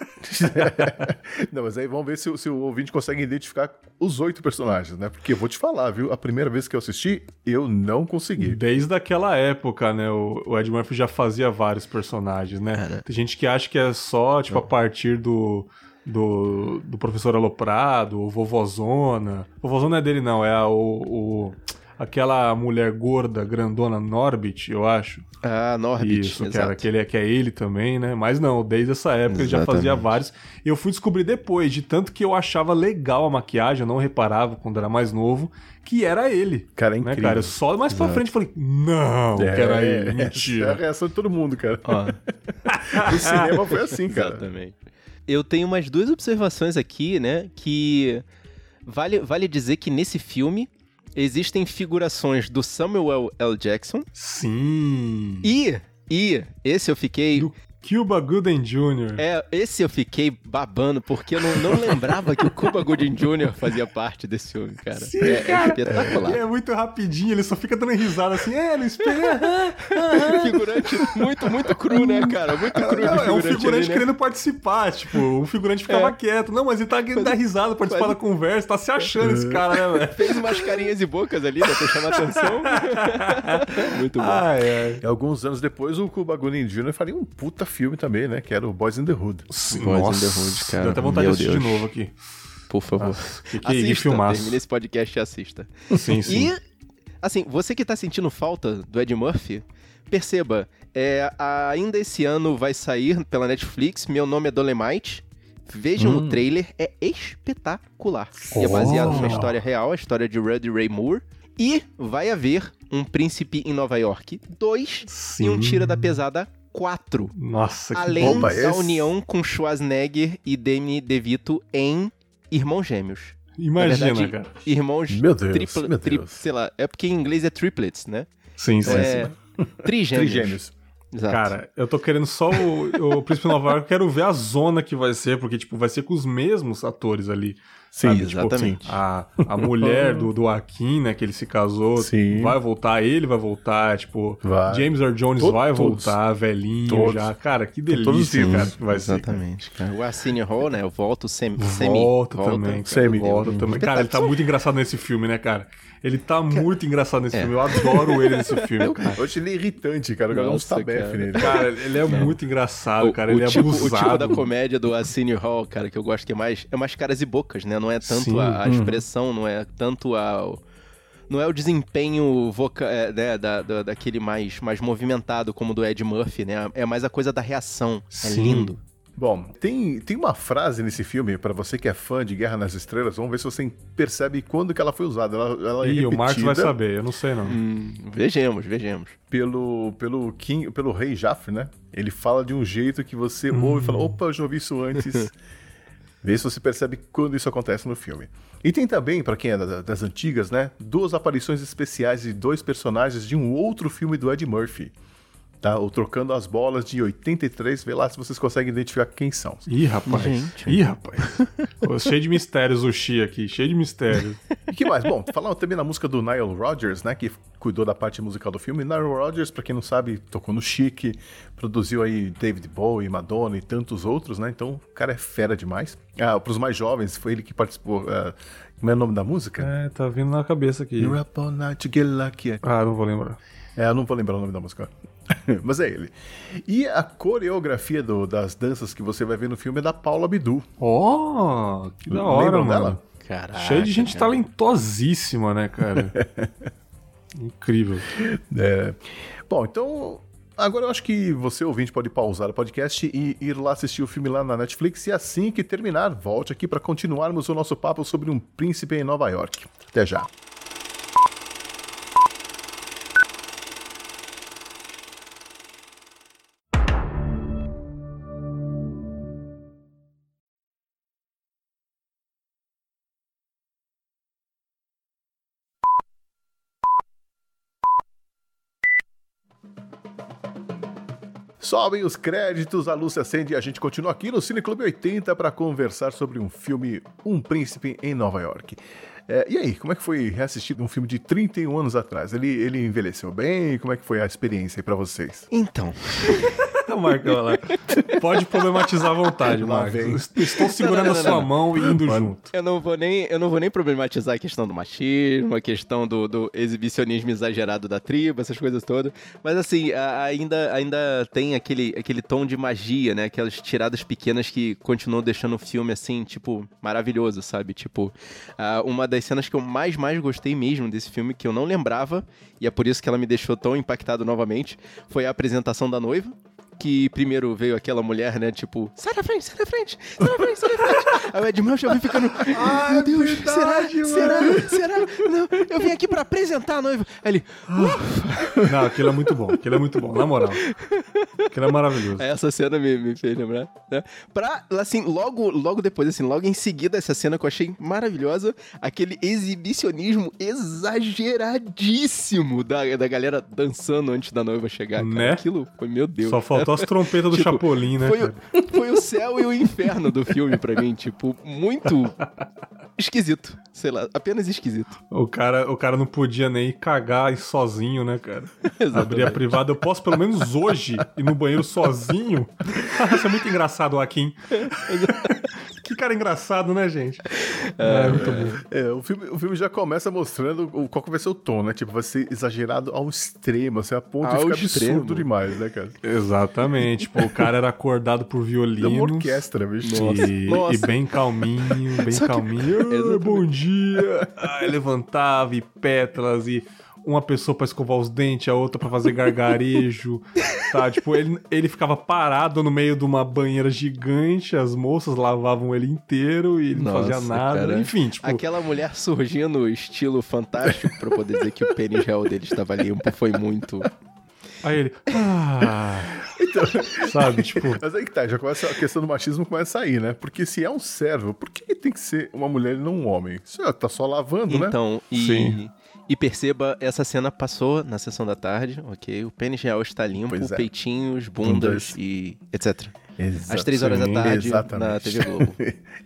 Não, mas aí vamos ver se, se, o ouvinte consegue identificar os oito personagens, né? Porque eu vou te falar, viu? A primeira vez que eu assisti, eu não consegui. Desde aquela época, né? O, o Ed Murphy já fazia vários personagens, né? Cara. Tem gente que acha que é só, tipo, a partir do. Do, do professor Aloprado, o Vovozona. O Vovozona é dele, não, é a, o, o aquela mulher gorda, grandona Norbit, eu acho. Ah, Norbit. Isso, que, era, que, ele, que é ele também, né? Mas não, desde essa época Exatamente. ele já fazia vários. E eu fui descobrir depois, de tanto que eu achava legal a maquiagem, eu não reparava quando era mais novo, que era ele. Cara, é né, incrível. cara? Só mais pra frente frente falei, não, é, que era ele. Mentira. É a reação de todo mundo, cara. o cinema foi assim, cara. Exatamente. Eu tenho umas duas observações aqui, né? Que vale, vale dizer que nesse filme existem figurações do Samuel L. Jackson. Sim. E, e esse eu fiquei do Cuba Gooden Jr. É, esse eu fiquei babando, porque eu não, não lembrava que o Cuba Gooden Jr. fazia parte desse filme, cara. Sim, é, é cara. é espetacular. É, é, muito rapidinho, ele só fica dando risada assim, é, não espera. figurante muito, muito cru, né, cara? Muito cru não, É um figurante ali, né? querendo participar, tipo, o figurante ficava é. quieto. Não, mas ele tá querendo dar risada, participar da conversa, tá se achando esse cara, né, velho? Fez umas carinhas e bocas ali, né, pra chamar atenção. muito bom. Ai, ai. E alguns anos depois, o Cuba Gooden Jr. faria um puta filme também, né? Que era o Boys in the Hood. Sim, Boys Nossa, in the Hood, cara. Deu até vontade Meu de assistir Deus. de novo aqui. Por favor. Nossa, que, que assista, filmaço. termine esse podcast e assista. Sim, sim. E, assim, você que tá sentindo falta do Ed Murphy, perceba, é, ainda esse ano vai sair pela Netflix Meu Nome é Dolemite. Vejam hum. o trailer, é espetacular. Oh. E é baseado numa história real, a história de Rudy Ray Moore. E vai haver um Príncipe em Nova York 2 e um Tira da Pesada 4. Nossa, que Além bomba da esse. união com Schwarzenegger e Danny DeVito em Irmãos Gêmeos. Imagina, verdade, cara. Irmãos meu Deus, tripla, meu Deus. sei lá, é porque em inglês é triplets, né? Sim, sim. É, sim. Trigêmeos. Trigêmeos. Exato. Cara, eu tô querendo só o, o Príncipe Nova York, eu quero ver a zona que vai ser, porque, tipo, vai ser com os mesmos atores ali. Sim, sabe? Tipo, exatamente. Tipo, a, a mulher do, do Akin, né, que ele se casou, Sim. vai voltar, ele vai voltar, tipo, vai. James Earl Jones Todo, vai voltar, todos. velhinho todos. já. Cara, que delícia, cara, que vai exatamente, ser. Cara. O Arsenio Hall, né, eu volto sem, semi. Volta, volta também, Semi. Volta também. Cara, ele tá muito engraçado nesse filme, né, cara? Ele tá muito engraçado nesse é. filme. Eu adoro ele nesse filme, cara. Eu achei ele irritante, cara. O cara Nossa, um tabefe nele. Cara, ele é muito engraçado, cara. Ele o é tipo, abusado. O tipo da comédia do Arsenio Hall, cara, que eu gosto que é mais... É mais caras e bocas, né? Não é tanto a, a, uhum. expressão, não é tanto a... Não é o desempenho voca, é, né, da, da, daquele mais, mais movimentado como do Ed Murphy, né? É mais a coisa da reação. É Sim. É lindo. Bom, tem, tem uma frase nesse filme, para você que é fã de Guerra nas Estrelas, vamos ver se você percebe quando que ela foi usada. Ela, ela é Ih, o Marcos vai saber, eu não sei não. Hum, vejamos, vejamos. Pelo, pelo, King, pelo rei Jaffre, né? Ele fala de um jeito que você hum. ouve e fala, opa, eu já ouvi isso antes. Vê se você percebe quando isso acontece no filme. E tem também, para quem é das antigas, né? Duas aparições especiais de dois personagens de um outro filme do Ed Murphy tá? O Trocando as Bolas de 83. Vê lá se vocês conseguem identificar quem são. Ih, rapaz. Gente. Ih, rapaz. cheio de mistérios o Xi aqui, cheio de mistérios. E que mais? Bom, falando também na música do Nile Rodgers, né? Que cuidou da parte musical do filme. Nile Rodgers, pra quem não sabe, tocou no Chic, produziu aí David Bowie, Madonna e tantos outros, né? Então, o cara é fera demais. Ah, pros mais jovens, foi ele que participou... Uh, como é o nome da música? É, tá vindo na cabeça aqui. You're up all night to get lucky. Ah, não vou lembrar. É, eu não vou lembrar o nome da música. Mas é ele. E a coreografia do, das danças que você vai ver no filme é da Paula Abdul. Oh, que da hora, Lembram mano. Dela? Caraca, Cheio de gente cara. talentosíssima, né, cara? Incrível. É. Bom, então Agora eu acho que você, ouvinte, pode pausar o podcast e ir lá assistir o filme lá na Netflix e assim que terminar, volte aqui para continuarmos o nosso papo sobre um príncipe em Nova York. Até já. Sobem os créditos, a luz se acende e a gente continua aqui no Cine Clube 80 para conversar sobre um filme Um Príncipe em Nova York. É, e aí, como é que foi reassistir um filme de 31 anos atrás? Ele, ele envelheceu bem? Como é que foi a experiência aí pra vocês? Então. Marcão lá. Pode problematizar à vontade, Marcos. Estou segurando não, não, não, a sua mão e indo Mano, junto. Eu não, vou nem, eu não vou nem problematizar a questão do machismo, a questão do, do exibicionismo exagerado da tribo, essas coisas todas. Mas assim, ainda, ainda tem aquele, aquele tom de magia, né? Aquelas tiradas pequenas que continuam deixando o filme assim, tipo, maravilhoso, sabe? Tipo, uma das cenas que eu mais, mais gostei mesmo desse filme, que eu não lembrava, e é por isso que ela me deixou tão impactado novamente, foi a apresentação da noiva que primeiro veio aquela mulher, né? Tipo, sai da frente, sai da frente, sai da frente, sai da frente. Aí o Ed Murphy já vem ficando, ai, meu Deus, verdade, será, será, será? Não, eu vim aqui pra apresentar a noiva. Aí ele, Uf. Não, aquilo é muito bom, aquilo é muito bom, na moral. Aquilo é maravilhoso. Essa cena me, me fez lembrar, né? Pra, assim, logo, logo depois, assim, logo em seguida essa cena que eu achei maravilhosa, aquele exibicionismo exageradíssimo da, da galera dançando antes da noiva chegar. Cara. Né? Aquilo foi, meu Deus. Só faltou as trompetas do tipo, Chapolin, né? Foi, foi, o céu e o inferno do filme pra mim, tipo, muito esquisito. Sei lá, apenas esquisito. O cara, o cara não podia nem cagar sozinho, né, cara? Abrir a privada. Eu posso pelo menos hoje ir no banheiro sozinho? Isso é muito engraçado, Joaquim. Cara engraçado, né, gente? É, é muito bom. É, o, filme, o filme já começa mostrando qual que vai ser o tom, né? Tipo, vai ser exagerado ao extremo, assim, a ponto ao de ficar extremo. absurdo demais, né, cara? Exatamente. Tipo, o cara era acordado por violino. uma orquestra, bicho. E, Nossa. e bem calminho, bem Só calminho. Que... bom dia. Aí levantava e pétalas e uma pessoa para escovar os dentes, a outra para fazer gargarejo, tá? Tipo, ele, ele ficava parado no meio de uma banheira gigante, as moças lavavam ele inteiro e ele Nossa, não fazia nada, cara. enfim, tipo... Aquela mulher surgindo estilo fantástico para poder dizer que o pênis real dele estava limpo foi muito... Aí ele. Ah. Então, sabe, tipo. Mas aí que tá, já começa a questão do machismo começa a sair, né? Porque se é um servo, por que tem que ser uma mulher e não um homem? Isso tá só lavando, então, né? Então, e. Sim. E perceba, essa cena passou na sessão da tarde, ok? O pênis real está limpo, é. peitinhos, bundas, bundas, e etc. Exato. às três horas da tarde Exatamente. na TV Globo.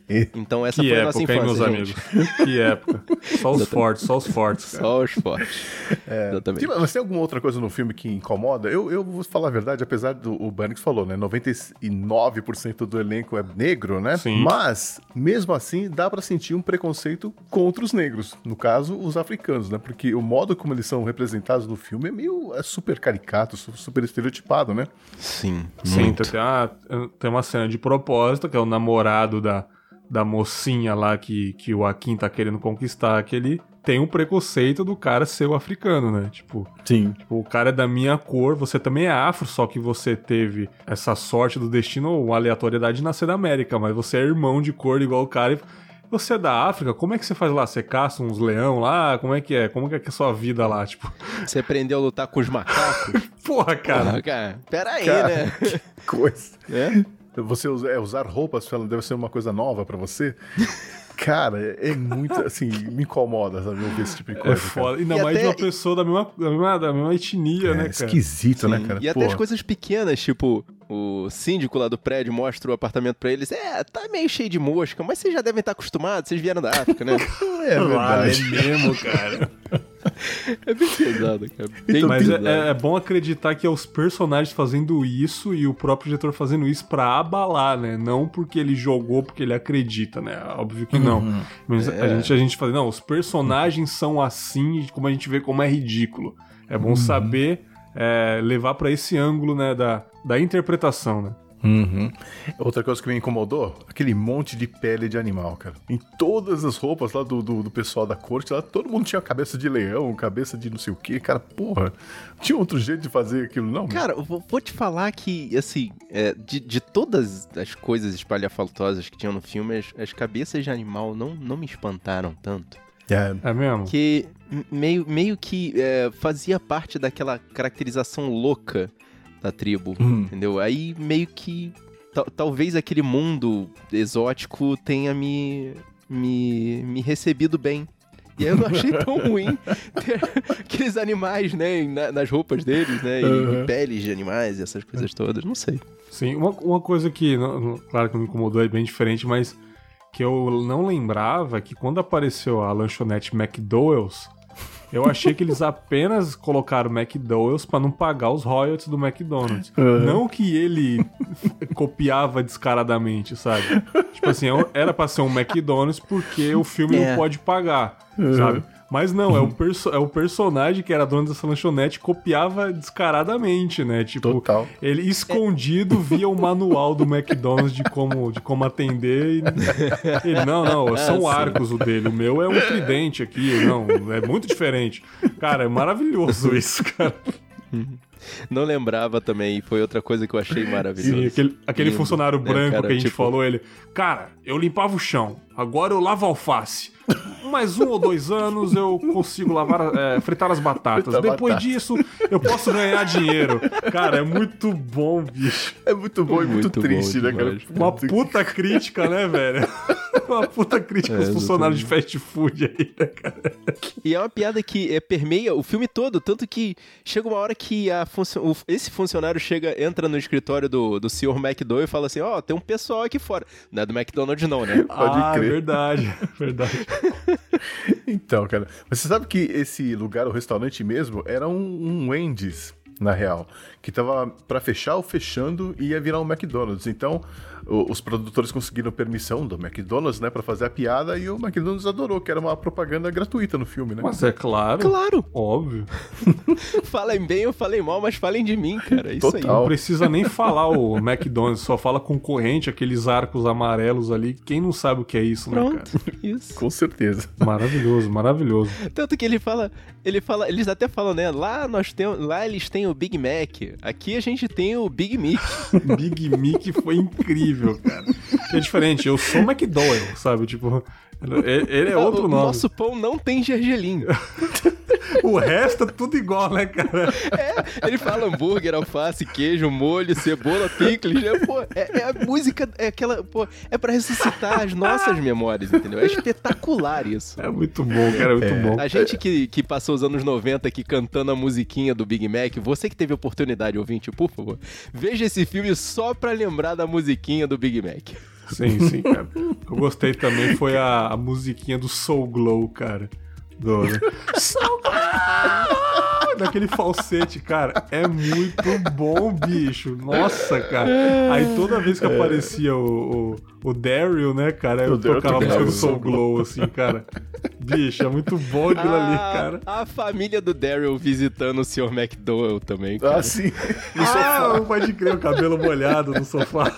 então essa que foi época, a nossa infância, meus gente. amigos? Que época. Só os fortes, só os fortes. Cara. Só os fortes. É, Exatamente. Mas tem alguma outra coisa no filme que incomoda? Eu, eu vou falar a verdade, apesar do o Banks falou, né? 99% do elenco é negro, né? Sim. Mas, mesmo assim, dá para sentir um preconceito contra os negros. No caso, os africanos, né? Porque o modo como eles são representados no filme é meio é super caricato, super estereotipado, né? Sim. Sim, então tem uma, tem uma cena de propósito, que é o namorado da, da mocinha lá que, que o Akin tá querendo conquistar, que ele tem um preconceito do cara ser o africano, né? Tipo, Sim. Tipo, o cara é da minha cor, você também é afro, só que você teve essa sorte do destino ou aleatoriedade de nascer da América, mas você é irmão de cor igual o cara e você é da África, como é que você faz lá? Você caça uns leão lá? Como é que é? Como é que é a sua vida lá, tipo? Você aprendeu a lutar com os macacos? Porra, cara. Porra, cara. Pera aí, cara, né? Que coisa. É? Você usar, é, usar roupas deve ser uma coisa nova para você? Cara, é muito, assim, me incomoda, sabe, ouvir esse tipo de é coisa. É foda. Ainda e mais até... de uma pessoa da mesma, da mesma, da mesma etnia, é, né, cara? Esquisito, né, Sim. né, cara? E Porra. até as coisas pequenas, tipo, o síndico lá do prédio mostra o apartamento pra eles. É, tá meio cheio de mosca, mas vocês já devem estar acostumados, vocês vieram da África, né? é verdade. é mesmo, cara. é bem pesado, cara. Bem então, mas é, é, bom acreditar que é os personagens fazendo isso e o próprio diretor fazendo isso para abalar, né? Não porque ele jogou, porque ele acredita, né? Óbvio que não. Uhum. Mas é. a, gente, a gente fala, não, os personagens são assim, como a gente vê como é ridículo. É bom uhum. saber é, levar para esse ângulo, né, da, da interpretação, né? Uhum. Outra coisa que me incomodou, aquele monte de pele de animal, cara. Em todas as roupas lá do, do, do, pessoal da corte, lá todo mundo tinha cabeça de leão, cabeça de não sei o que, cara, porra. Tinha outro jeito de fazer aquilo, não? Cara, eu vou te falar que, assim, é, de, de todas as coisas espalhafaltosas que tinham no filme, as, as cabeças de animal não, não me espantaram tanto. É, é mesmo? Que meio, meio que é, fazia parte daquela caracterização louca da tribo, hum. entendeu? Aí meio que talvez aquele mundo exótico tenha me, me, me recebido bem. E aí eu não achei tão ruim ter aqueles animais, né, nas roupas deles, né, uhum. e peles de animais e essas coisas todas, não sei. Sim, uma, uma coisa que, claro que me incomodou, é bem diferente, mas que eu não lembrava que quando apareceu a lanchonete McDowell's, eu achei que eles apenas colocaram McDonald's para não pagar os royalties do McDonald's. Uhum. Não que ele copiava descaradamente, sabe? Tipo assim, era pra ser um McDonald's porque o filme é. não pode pagar, uhum. sabe? Mas não, é o, perso é o personagem que era dono dessa lanchonete copiava descaradamente, né? Tipo, Total. ele escondido via o manual do McDonald's de como, de como atender. E, ele, não, não, são é, arcos o dele. O meu é um tridente aqui. Não, é muito diferente. Cara, é maravilhoso isso, cara. Não lembrava também, foi outra coisa que eu achei maravilhoso. Sim, aquele, aquele funcionário né, branco cara, que a gente tipo... falou, ele, cara, eu limpava o chão, agora eu lavo alface mais um ou dois anos eu consigo lavar, é, fritar as batatas. Fritar Depois batata. disso, eu posso ganhar dinheiro. Cara, é muito bom, bicho. É muito bom e muito, muito triste, né, cara? Uma puta crítica, né, velho? Uma puta crítica é, aos funcionários de fast food aí, né, cara? E é uma piada que é, permeia o filme todo, tanto que chega uma hora que a funcio... esse funcionário chega, entra no escritório do, do senhor McDowell e fala assim, ó, oh, tem um pessoal aqui fora. Não é do McDonald's não, né? Pode ah, crer. verdade, verdade. então, cara, você sabe que esse lugar, o restaurante mesmo, era um, um Wendy's, na real, que tava para fechar ou fechando e ia virar um McDonald's. Então, os produtores conseguiram permissão do McDonald's, né, para fazer a piada e o McDonald's adorou, que era uma propaganda gratuita no filme, né? Mas é claro. Claro. Óbvio. falem bem ou falem mal, mas falem de mim, cara. É isso Total. aí. Não precisa nem falar o McDonald's, só fala concorrente, aqueles arcos amarelos ali. Quem não sabe o que é isso, Pronto, né, cara? Isso. Com certeza. Maravilhoso, maravilhoso. Tanto que ele fala, ele fala, eles até falam, né? Lá nós temos, lá eles têm o Big Mac. Aqui a gente tem o Big Mick. Big Mick foi incrível incrível, cara. É diferente, eu sou McDowell, sabe? Tipo, ele é outro o nome. Nosso pão não tem gergelim. o resto é tudo igual, né, cara? É, ele fala hambúrguer, alface, queijo, molho, cebola, picles, né? Pô, é, é, a música, é aquela, pô, é pra ressuscitar as nossas memórias, entendeu? É espetacular isso. É muito bom, cara, é muito é. bom. A gente que, que passou os anos 90 aqui cantando a musiquinha do Big Mac, você que teve a oportunidade, ouvinte, por favor, veja esse filme só pra lembrar da musiquinha do Big Mac. Sim, sim, cara. O que eu gostei também foi a, a musiquinha do Soul Glow, cara. Do, né? Soul Glow! Daquele falsete, cara. É muito bom, bicho. Nossa, cara. Aí toda vez que aparecia o, o, o Daryl, né, cara, eu tocava a música do Soul Glow, assim, cara. Bicho, é muito bom aquilo ali, cara. A família do Daryl visitando o Sr. McDowell também, cara. Ah, sim. No ah, sofá. pode crer, o cabelo molhado no sofá.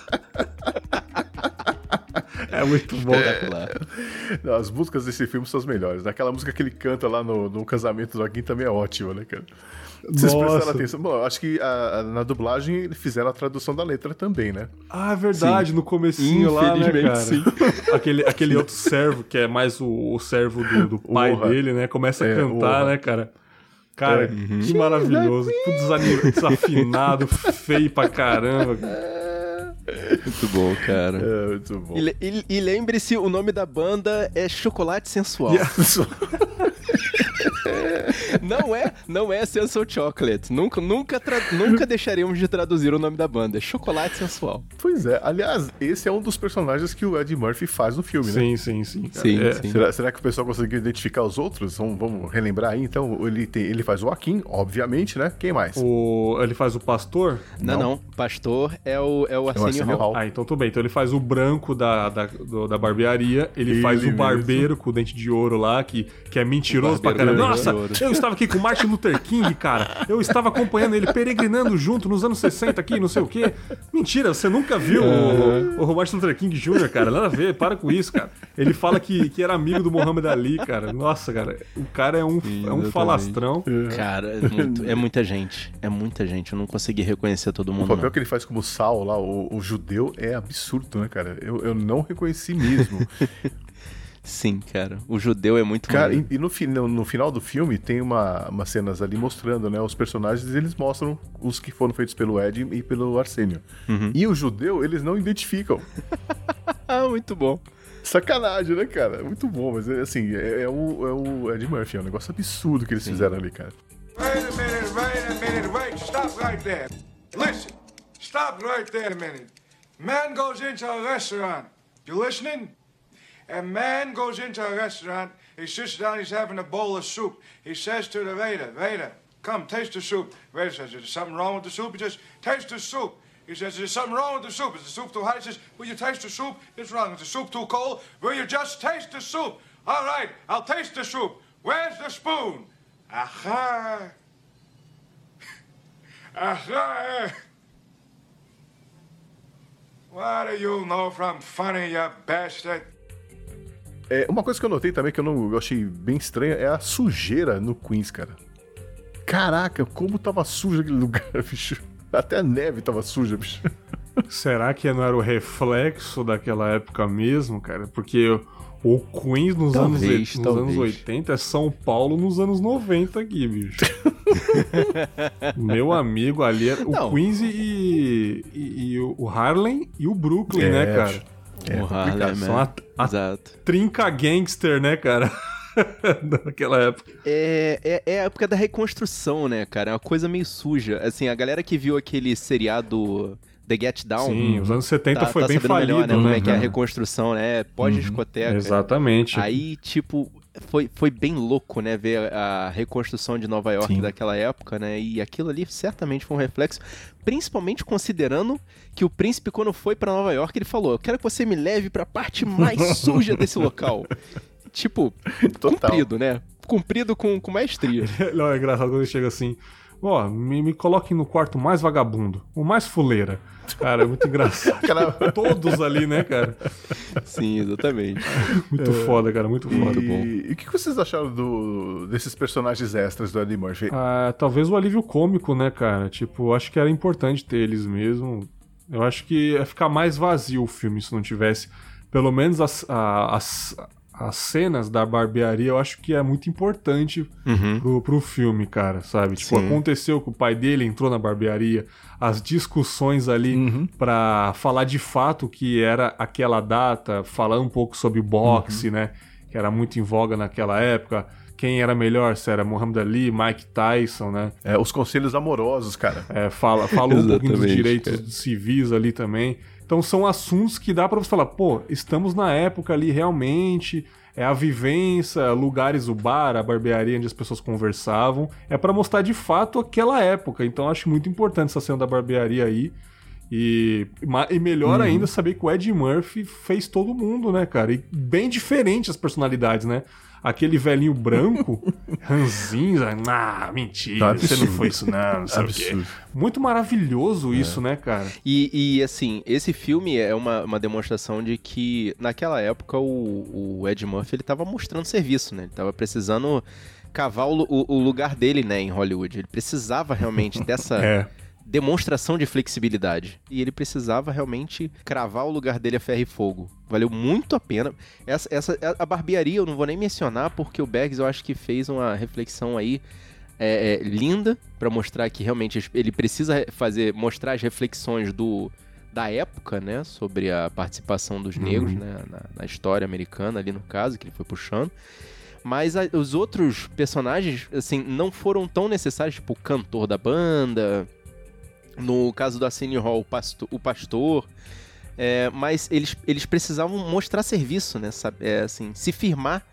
É muito bom. É. As músicas desse filme são as melhores. Aquela música que ele canta lá no, no casamento do Aguin também é ótima, né, cara? Vocês Nossa. prestaram atenção? Bom, acho que a, a, na dublagem fizeram a tradução da letra também, né? Ah, é verdade, sim. no comecinho lá, né, cara? Sim. aquele, aquele outro servo, que é mais o, o servo do, do pai dele, né? Começa a é, cantar, né, cara? Cara, é. que maravilhoso. Tudo desafinado, feio pra caramba. Muito bom, cara. É, muito bom. E, e, e lembre-se, o nome da banda é Chocolate Sensual. Yeah. não é, não é Sensual Chocolate. Nunca, nunca, nunca deixaremos de traduzir o nome da banda. É Chocolate Sensual. Pois é. Aliás, esse é um dos personagens que o Ed Murphy faz no filme, sim, né? Sim, sim, sim. É, sim. Será, será, que o pessoal conseguiu identificar os outros? Vamos, vamos relembrar aí. Então, ele, tem, ele faz o Akin, obviamente, né? Quem mais? O, ele faz o pastor? Não, não. não. Pastor é o, é o Arsenio, é o Arsenio Hall. Hall. Ah, então tudo bem. Então ele faz o branco da, da, do, da barbearia, ele, ele faz o barbeiro mesmo. com o dente de ouro lá, que, que é mentiroso pra caramba. Nossa, eu estava aqui com o Martin Luther King, cara. Eu estava acompanhando ele peregrinando junto nos anos 60 aqui, não sei o quê. Mentira, você nunca viu o, o Martin Luther King Jr., cara. Nada a ver, para com isso, cara. Ele fala que, que era amigo do Muhammad Ali, cara. Nossa, cara, o cara é um, Sim, é um falastrão. Cara, é, muito, é, muita gente. É muita gente. Eu não consegui reconhecer todo mundo. O papel não. que ele faz como Sal lá, o, o judeu, é absurdo, né, cara? Eu, eu não reconheci mesmo. Sim, cara. O judeu é muito Cara, e, e no, no, no, final do filme tem uma, umas cenas ali mostrando, né? Os personagens, eles mostram os que foram feitos pelo Ed e pelo Arsênio. Uhum. E o judeu, eles não identificam. muito bom. Sacanagem, né, cara? Muito bom, mas assim, é, é, o, é o Ed Murphy, é um negócio absurdo que eles Sim. fizeram ali, cara. Wait a minute, wait a minute, wait, stop right there. Listen, stop right there a minute. Man goes into a restaurant. You listening? A man goes into a restaurant, he sits down, he's having a bowl of soup. He says to the waiter, waiter, come, taste the soup. Waiter says, is there something wrong with the soup? He says, taste the soup. He says, is there something wrong with the soup? Is the soup too hot? He says, will you taste the soup? It's wrong. Is the soup too cold? Will you just taste the soup? All right, I'll taste the soup. Where's the spoon? Aha. Aha. What do you know from funny, you bastard? É, uma coisa que eu notei também que eu não eu achei bem estranha é a sujeira no Queens, cara. Caraca, como tava sujo aquele lugar, bicho. Até a neve tava suja, bicho. Será que não era o reflexo daquela época mesmo, cara? Porque o Queens nos, talvez, anos, nos anos 80 é São Paulo nos anos 90 aqui, bicho. Meu amigo ali é o não. Queens e, e, e, o Harlem e o Brooklyn, né, é, né, cara? É, o Harlem, São a, a Exato. trinca gangster, né, cara? Naquela época. É, é, é, a época da reconstrução, né, cara? É uma coisa meio suja. Assim, a galera que viu aquele seriado The Get Down. Sim, os anos 70 tá, foi tá bem falido, melhor, né? Como é que é a reconstrução, né? Pós-discoteca. Uhum, exatamente. Aí, tipo, foi, foi bem louco, né? Ver a reconstrução de Nova York Sim. daquela época, né? E aquilo ali certamente foi um reflexo, principalmente considerando que o príncipe, quando foi para Nova York, ele falou: Eu quero que você me leve para a parte mais suja desse local. tipo, Total. cumprido, né? Cumprido com, com maestria. Não, é engraçado quando ele chega assim: Ó, oh, me, me coloquem no quarto mais vagabundo, o mais fuleira. Cara, é muito engraçado. Todos ali, né, cara? Sim, exatamente. Muito é. foda, cara, muito foda. Muito bom. E o que vocês acharam do, desses personagens extras do Eddie Murphy? Ah, talvez o alívio cômico, né, cara? Tipo, acho que era importante ter eles mesmo. Eu acho que ia ficar mais vazio o filme se não tivesse pelo menos as, as, as cenas da barbearia eu acho que é muito importante uhum. pro, pro filme, cara, sabe? Tipo, Sim. aconteceu que o pai dele entrou na barbearia, as discussões ali uhum. para falar de fato que era aquela data, falar um pouco sobre boxe, uhum. né? Que era muito em voga naquela época quem era melhor, se era Muhammad Ali, Mike Tyson, né? É, os conselhos amorosos, cara. É, fala, fala um pouquinho dos direitos cara. civis ali também. Então são assuntos que dá para você falar, pô, estamos na época ali realmente, é a vivência, lugares, o bar, a barbearia onde as pessoas conversavam, é para mostrar de fato aquela época. Então acho muito importante essa cena da barbearia aí. E, e melhor uhum. ainda saber que o Ed Murphy fez todo mundo, né, cara? E bem diferente as personalidades, né? Aquele velhinho branco, ranzinza, ah, mentira, você não foi isso não, não sei Absurdo. o quê. Muito maravilhoso é. isso, né, cara? E, e, assim, esse filme é uma, uma demonstração de que naquela época o, o Ed Murphy ele tava mostrando serviço, né? Ele tava precisando cavar o, o, lugar dele, né, em Hollywood. Ele precisava realmente dessa... é demonstração de flexibilidade. E ele precisava realmente cravar o lugar dele a ferro e fogo. Valeu muito a pena. Essa, essa, a barbearia eu não vou nem mencionar, porque o Beggs eu acho que fez uma reflexão aí é, é, linda para mostrar que realmente ele precisa fazer mostrar as reflexões do da época, né, sobre a participação dos negros uhum. né, na, na, história americana ali no caso que ele foi puxando. Mas a, os outros personagens, assim, não foram tão necessários, tipo o cantor da banda, no caso da Cine Hall, o pastor, o pastor é, mas eles, eles precisavam mostrar serviço, né? Sabe? É, assim, se firmar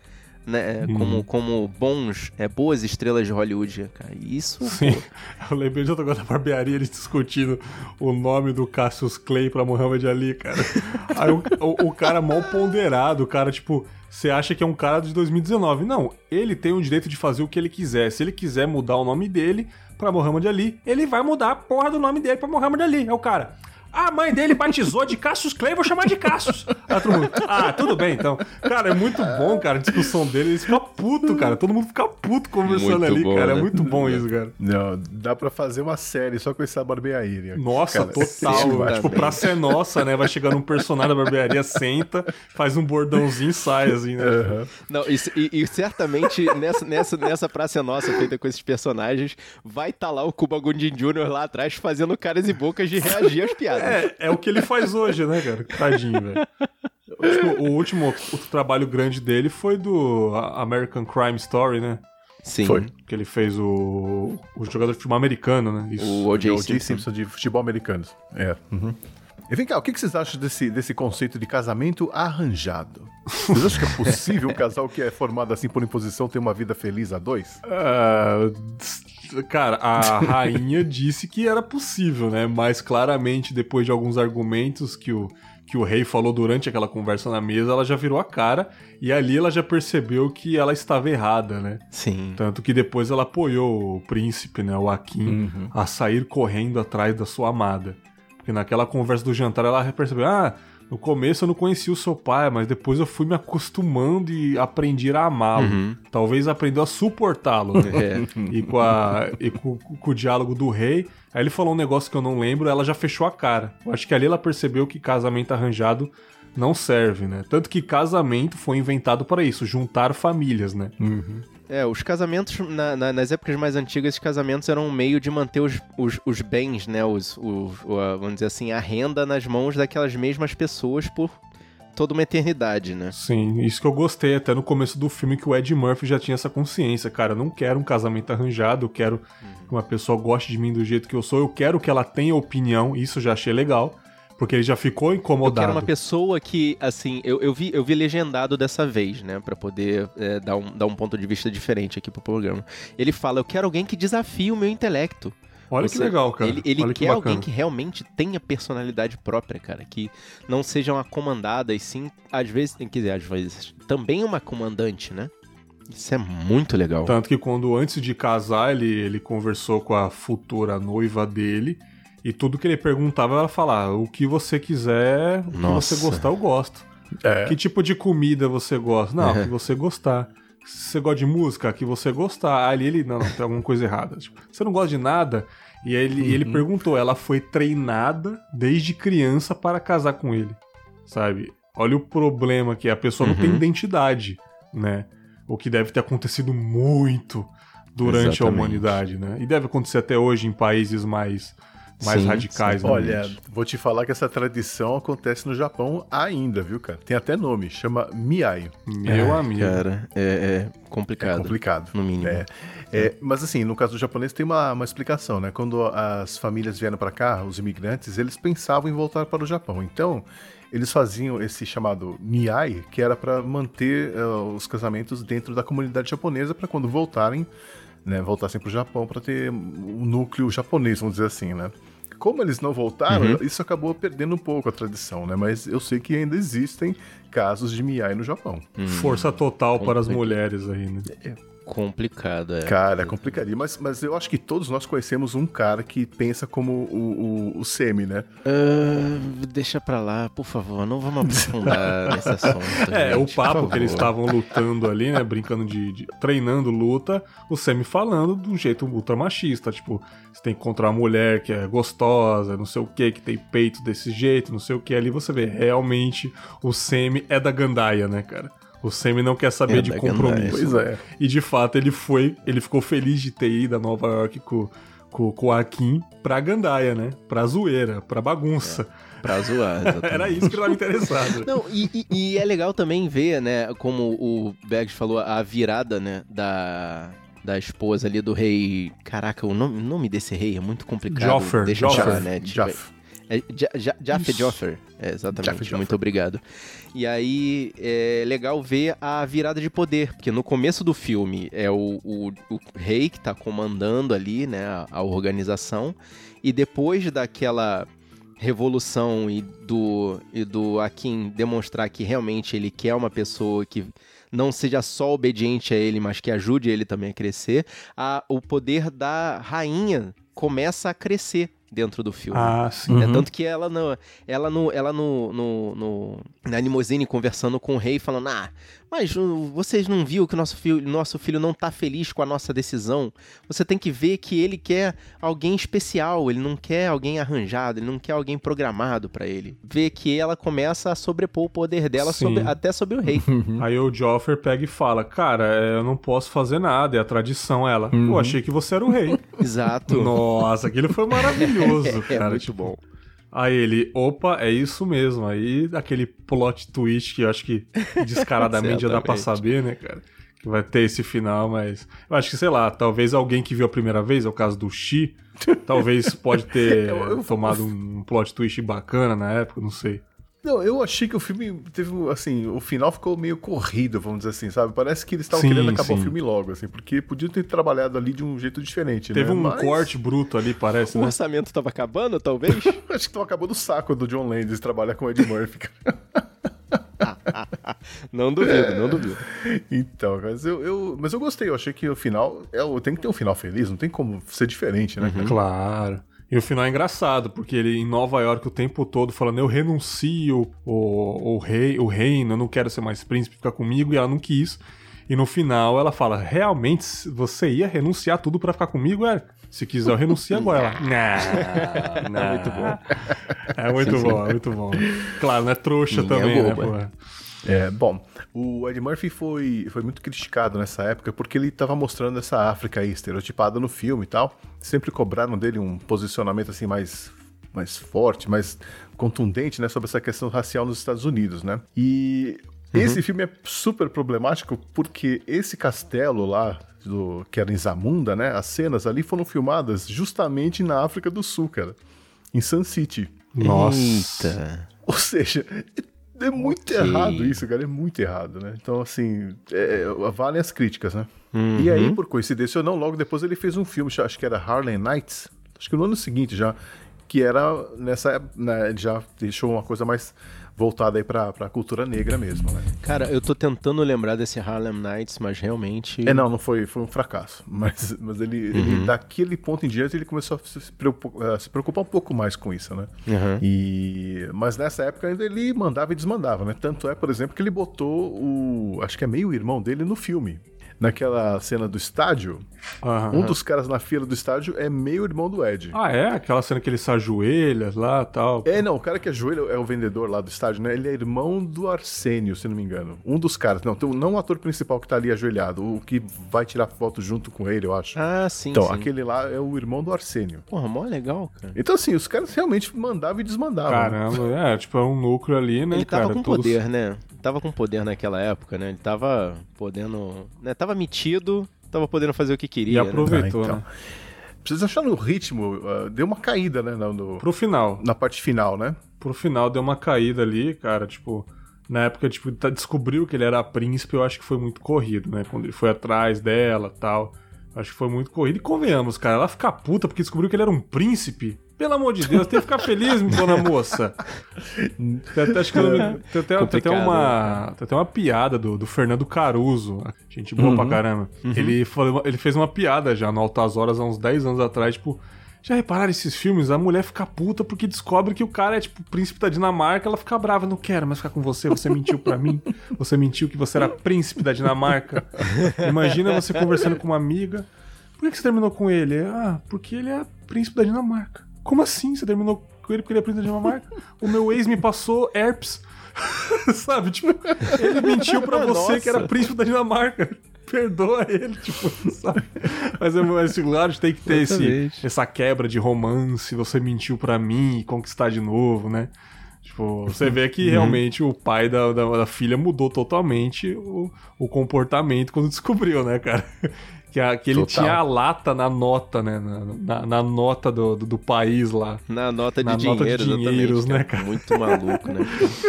né, hum. como, como bons, é, boas estrelas de Hollywood, cara. isso. Sim. Pô... Eu lembrei de outra coisa da barbearia, eles discutindo o nome do Cassius Clay pra Muhammad Ali, cara. Aí o, o, o, cara mal ponderado, o cara, tipo, você acha que é um cara de 2019. Não, ele tem o direito de fazer o que ele quiser. Se ele quiser mudar o nome dele, pra Muhammad Ali, ele vai mudar a porra do nome dele pra Muhammad Ali. É o cara. A mãe dele batizou de Cassius Clay, vou chamar de Cassius. Ah, tudo bem, então. Cara, é muito bom, cara, a discussão dele. Eles ficam puto, cara. Todo mundo fica puto conversando muito ali, bom, cara. É né? É muito bom isso, cara. Não, dá pra fazer uma série só com essa barbearia. Nossa, cara, total. tipo, pra ser nossa, né? Vai chegando um personagem da barbearia, senta, faz um bordãozinho e sai, assim, né? Uhum. Não, e, e, e, certamente nessa, nessa, nessa praça nossa feita com esses personagens, vai estar tá lá o Cuba Gooding Jr. lá atrás fazendo caras e bocas de reagir às piadas. É, é o que ele faz hoje, né, cara? Tadinho, velho. O último outro trabalho grande dele foi do American Crime Story, né? Sim. Foi. Que ele fez o, o jogador de futebol americano, né? Isso. O O.J. Simpson. Simpson de futebol americano. É. Uhum. E vem cá, o que vocês acham desse, desse conceito de casamento arranjado? Vocês acham que é possível um casal que é formado assim por imposição ter uma vida feliz a dois? Uh, cara, a rainha disse que era possível, né? Mas claramente, depois de alguns argumentos que o, que o rei falou durante aquela conversa na mesa, ela já virou a cara e ali ela já percebeu que ela estava errada, né? Sim. Tanto que depois ela apoiou o príncipe, né, o Akin, uhum. a sair correndo atrás da sua amada. Porque naquela conversa do jantar ela percebeu: ah, no começo eu não conhecia o seu pai, mas depois eu fui me acostumando e aprendi a amá-lo. Uhum. Talvez aprendeu a suportá-lo. Né? É. E, com, a, e com, com, o diálogo do rei. Aí ele falou um negócio que eu não lembro, ela já fechou a cara. Eu acho que ali ela percebeu que casamento arranjado não serve, né? Tanto que casamento foi inventado para isso, juntar famílias, né? Uhum. É, os casamentos, na, na, nas épocas mais antigas, os casamentos eram um meio de manter os, os, os bens, né? Os, os, vamos dizer assim, a renda nas mãos daquelas mesmas pessoas por toda uma eternidade, né? Sim, isso que eu gostei até no começo do filme, que o Ed Murphy já tinha essa consciência. Cara, eu não quero um casamento arranjado, eu quero uhum. que uma pessoa goste de mim do jeito que eu sou, eu quero que ela tenha opinião, isso eu já achei legal. Porque ele já ficou incomodado. Eu quero uma pessoa que, assim, eu, eu, vi, eu vi legendado dessa vez, né? para poder é, dar, um, dar um ponto de vista diferente aqui pro programa. Ele fala: Eu quero alguém que desafie o meu intelecto. Olha Você, que legal, cara. Ele, ele quer que alguém que realmente tenha personalidade própria, cara. Que não seja uma comandada, e sim, às vezes, quer dizer, às vezes, também uma comandante, né? Isso é muito legal. Tanto que quando antes de casar, ele, ele conversou com a futura noiva dele e tudo que ele perguntava, ela falava: o que você quiser, o que você gostar, eu gosto. É. Que tipo de comida você gosta? Não, o que você gostar. Se você gosta de música, que você gostar. Ali ele, não, não, tem alguma coisa errada. Tipo, você não gosta de nada? E ele, uhum. ele perguntou: ela foi treinada desde criança para casar com ele, sabe? Olha o problema que é, a pessoa uhum. não tem uhum. identidade, né? O que deve ter acontecido muito durante Exatamente. a humanidade, né? E deve acontecer até hoje em países mais mais sim, radicais. Sim. Olha, vou te falar que essa tradição acontece no Japão ainda, viu, cara? Tem até nome, chama Miai. Meu é, amigo. Cara, é, é, complicado. É complicado. No mínimo. É, é, mas assim, no caso do japonês tem uma, uma explicação, né? Quando as famílias vieram para cá, os imigrantes, eles pensavam em voltar para o Japão. Então, eles faziam esse chamado Miai, que era para manter uh, os casamentos dentro da comunidade japonesa para quando voltarem né, voltassem para o Japão para ter um núcleo japonês, vamos dizer assim, né? Como eles não voltaram, uhum. isso acabou perdendo um pouco a tradição, né? Mas eu sei que ainda existem casos de Miai no Japão. Hum. Força total para as mulheres aí, né? É, complicado, é. Cara, é complicaria. Mas, mas eu acho que todos nós conhecemos um cara que pensa como o, o, o Semi, né? Uh, deixa pra lá, por favor. Não vamos aprofundar nesse assunto. É, gente, o papo que eles estavam lutando ali, né? Brincando de, de, treinando luta, o Semi falando de um jeito ultra machista. Tipo, você tem que encontrar uma mulher que é gostosa, não sei o que, que tem peito desse jeito, não sei o que. Ali você vê, realmente o Semi é da Gandaia, né, cara? O Sammy não quer saber é de compromisso. Pois é. E de fato ele foi, ele ficou feliz de ter ido a Nova York com, com, com o Akin pra Gandaia, né? Pra zoeira, pra bagunça. É, pra zoar, Era isso que ele estava interessado. Não, e, e, e, é legal também ver, né, como o Bags falou, a virada, né, da, da esposa ali do rei. Caraca, o nome, nome desse rei é muito complicado. Joffer. Deixa Joffer. né? Tipo, é, Jaffe Joffer. É, exatamente. Jaffe muito obrigado. E aí é legal ver a virada de poder, porque no começo do filme é o, o, o rei que está comandando ali, né, a, a organização, e depois daquela revolução e do, e do Akin demonstrar que realmente ele quer uma pessoa que não seja só obediente a ele, mas que ajude ele também a crescer, a, o poder da rainha começa a crescer dentro do filme. Ah, sim. É, uhum. Tanto que ela, no, ela, no, ela no, no, no, na limousine conversando com o rei, falando: Ah, mas uh, vocês não viu que nosso filho, nosso filho não tá feliz com a nossa decisão? Você tem que ver que ele quer alguém especial, ele não quer alguém arranjado, ele não quer alguém programado para ele. Ver que ela começa a sobrepor o poder dela sobre, até sobre o rei. Aí o Joffrey pega e fala: Cara, eu não posso fazer nada, é a tradição. Ela, uhum. eu achei que você era o rei. Exato. Nossa, aquilo foi maravilhoso, é, cara. É muito tipo, bom. Aí ele, opa, é isso mesmo. Aí aquele plot twist que eu acho que descaradamente já dá pra saber, né, cara? Que vai ter esse final, mas. Eu acho que, sei lá, talvez alguém que viu a primeira vez, é o caso do Xi, talvez pode ter tomado um plot twist bacana na época, não sei. Não, eu achei que o filme teve, assim, o final ficou meio corrido, vamos dizer assim, sabe? Parece que eles estavam querendo acabar sim. o filme logo, assim, porque podiam ter trabalhado ali de um jeito diferente, Teve né? um Mas... corte bruto ali, parece, O né? orçamento tava acabando, talvez? Acho que tava acabando o saco do John Landis trabalhar com o Ed Murphy, não duvido, não duvido. Então, mas eu, eu, mas eu gostei, eu achei que o final. É, tem que ter um final feliz, não tem como ser diferente, né? Uhum. Claro. E o final é engraçado, porque ele em Nova York o tempo todo falando: Eu renuncio o, o, rei, o reino, eu não quero ser mais príncipe, ficar comigo, e ela não quis. E no final ela fala: Realmente você ia renunciar tudo para ficar comigo? É, se quiser eu renuncio agora. Ela, não, não. É muito bom. É muito bom, é muito bom. Claro, não é trouxa é também, é né? Pô? É, bom, o Ed Murphy foi, foi muito criticado nessa época porque ele estava mostrando essa África aí estereotipada no filme e tal. Sempre cobraram dele um posicionamento assim mais, mais forte, mais contundente, né, sobre essa questão racial nos Estados Unidos, né? E uhum. esse filme é super problemático porque esse castelo lá do que era em Zamunda, né? As cenas ali foram filmadas justamente na África do Sul, cara, em Sun City. Nossa. Eita. Ou seja, é muito okay. errado isso, cara. É muito errado, né? Então, assim, é, é, valem as críticas, né? Uhum. E aí, por coincidência ou não, logo depois ele fez um filme, acho que era Harlem Nights, acho que no ano seguinte já, que era nessa. Né, já deixou uma coisa mais voltada aí pra, pra cultura negra mesmo, né? Cara, eu tô tentando lembrar desse Harlem Nights, mas realmente... É, não, não foi, foi um fracasso. Mas, mas ele, uhum. ele, daquele ponto em diante, ele começou a se preocupar, a se preocupar um pouco mais com isso, né? Uhum. E, mas nessa época ele mandava e desmandava, né? Tanto é, por exemplo, que ele botou o... acho que é meio irmão dele no filme. Naquela cena do estádio, uhum. um dos caras na fila do estádio é meio irmão do Ed. Ah, é? Aquela cena que ele se ajoelha lá tal. É, não, o cara que ajoelha é o vendedor lá do estádio, né? Ele é irmão do Arsênio, se não me engano. Um dos caras. Não, não o ator principal que tá ali ajoelhado, o que vai tirar foto junto com ele, eu acho. Ah, sim. Então, sim. aquele lá é o irmão do Arsênio. Porra, mó legal, cara. Então, assim, os caras realmente mandavam e desmandavam. Né? Caramba, é, tipo, é um núcleo ali, né? Ele tava cara, com todos... poder, né? Tava com poder naquela época, né? Ele tava podendo. Né? Tava metido, tava podendo fazer o que queria. E aproveitou, né? Ah, então. né? Precisa achar no ritmo, uh, deu uma caída, né? No, no, Pro final. Na parte final, né? Pro final deu uma caída ali, cara, tipo. Na época, tipo, tá, descobriu que ele era príncipe, eu acho que foi muito corrido, né? Quando ele foi atrás dela tal. Acho que foi muito corrido. E convenhamos, cara, ela fica puta porque descobriu que ele era um príncipe. Pelo amor de Deus, tem que ficar feliz, dona moça. Tem até, acho que tem, até, tem até uma, né? tem até uma piada do, do Fernando Caruso, gente boa uhum. pra caramba. Uhum. Ele, falou, ele fez uma piada já no Altas Horas há uns 10 anos atrás, tipo, já repararam esses filmes? A mulher fica puta porque descobre que o cara é tipo príncipe da Dinamarca, ela fica brava, não quero mais ficar com você, você mentiu para mim, você mentiu que você era príncipe da Dinamarca. Imagina você conversando com uma amiga. Por que você terminou com ele? Ah, porque ele é príncipe da Dinamarca. Como assim? Você terminou com ele porque ele é príncipe da Dinamarca? O meu ex me passou herpes. Sabe? Tipo, ele mentiu pra você Nossa. que era príncipe da Dinamarca. Perdoa ele, tipo, sabe? Mas é mais claro, tem que ter esse, essa quebra de romance, você mentiu pra mim e conquistar de novo, né? Tipo, você vê que uhum. realmente o pai da, da, da, filha mudou totalmente o, o comportamento quando descobriu, né, cara? Que, a, que ele Total. tinha a lata na nota, né? Na, na, na nota do, do, do, país lá. Na nota de na dinheiro, nota de dinheiros, né, cara? Muito maluco, né?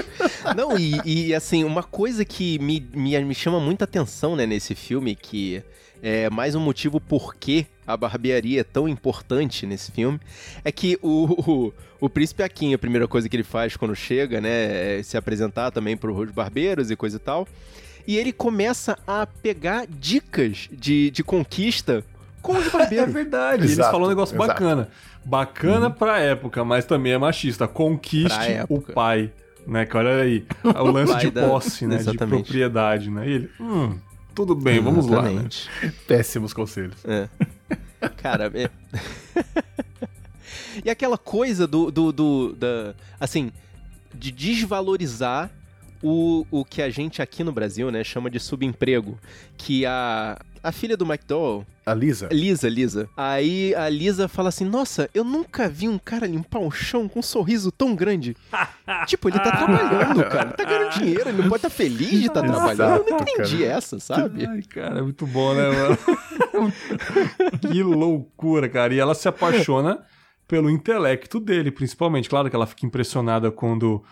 Não, e, e, assim, uma coisa que me, me, me chama muita atenção, né, nesse filme, que é mais um motivo por que a barbearia é tão importante nesse filme, é que o, o, o Príncipe Akin, a primeira coisa que ele faz quando chega, né, é se apresentar também para os barbeiros e coisa e tal e ele começa a pegar dicas de, de conquista com os barbeiros. É verdade, exato, eles falam um negócio exato. bacana. Bacana uhum. pra época, mas também é machista. Conquiste o pai. Né, que olha aí, o lance de posse, da... né? Exatamente. De propriedade, né? E ele, hum, tudo bem, vamos Exatamente. lá. Né? Péssimos conselhos. É. Cara, é... e aquela coisa do, do, do da, assim, de desvalorizar o, o que a gente aqui no Brasil, né, chama de subemprego, que a, a filha do McDowell. A Lisa. Lisa, Lisa. Aí a Lisa fala assim: Nossa, eu nunca vi um cara limpar o chão com um sorriso tão grande. tipo, ele tá trabalhando, cara. Ele tá ganhando dinheiro, ele não pode estar tá feliz de estar tá trabalhando. Eu não entendi cara. essa, sabe? Ai, cara, é muito bom, né, mano? que loucura, cara. E ela se apaixona pelo intelecto dele, principalmente. Claro que ela fica impressionada quando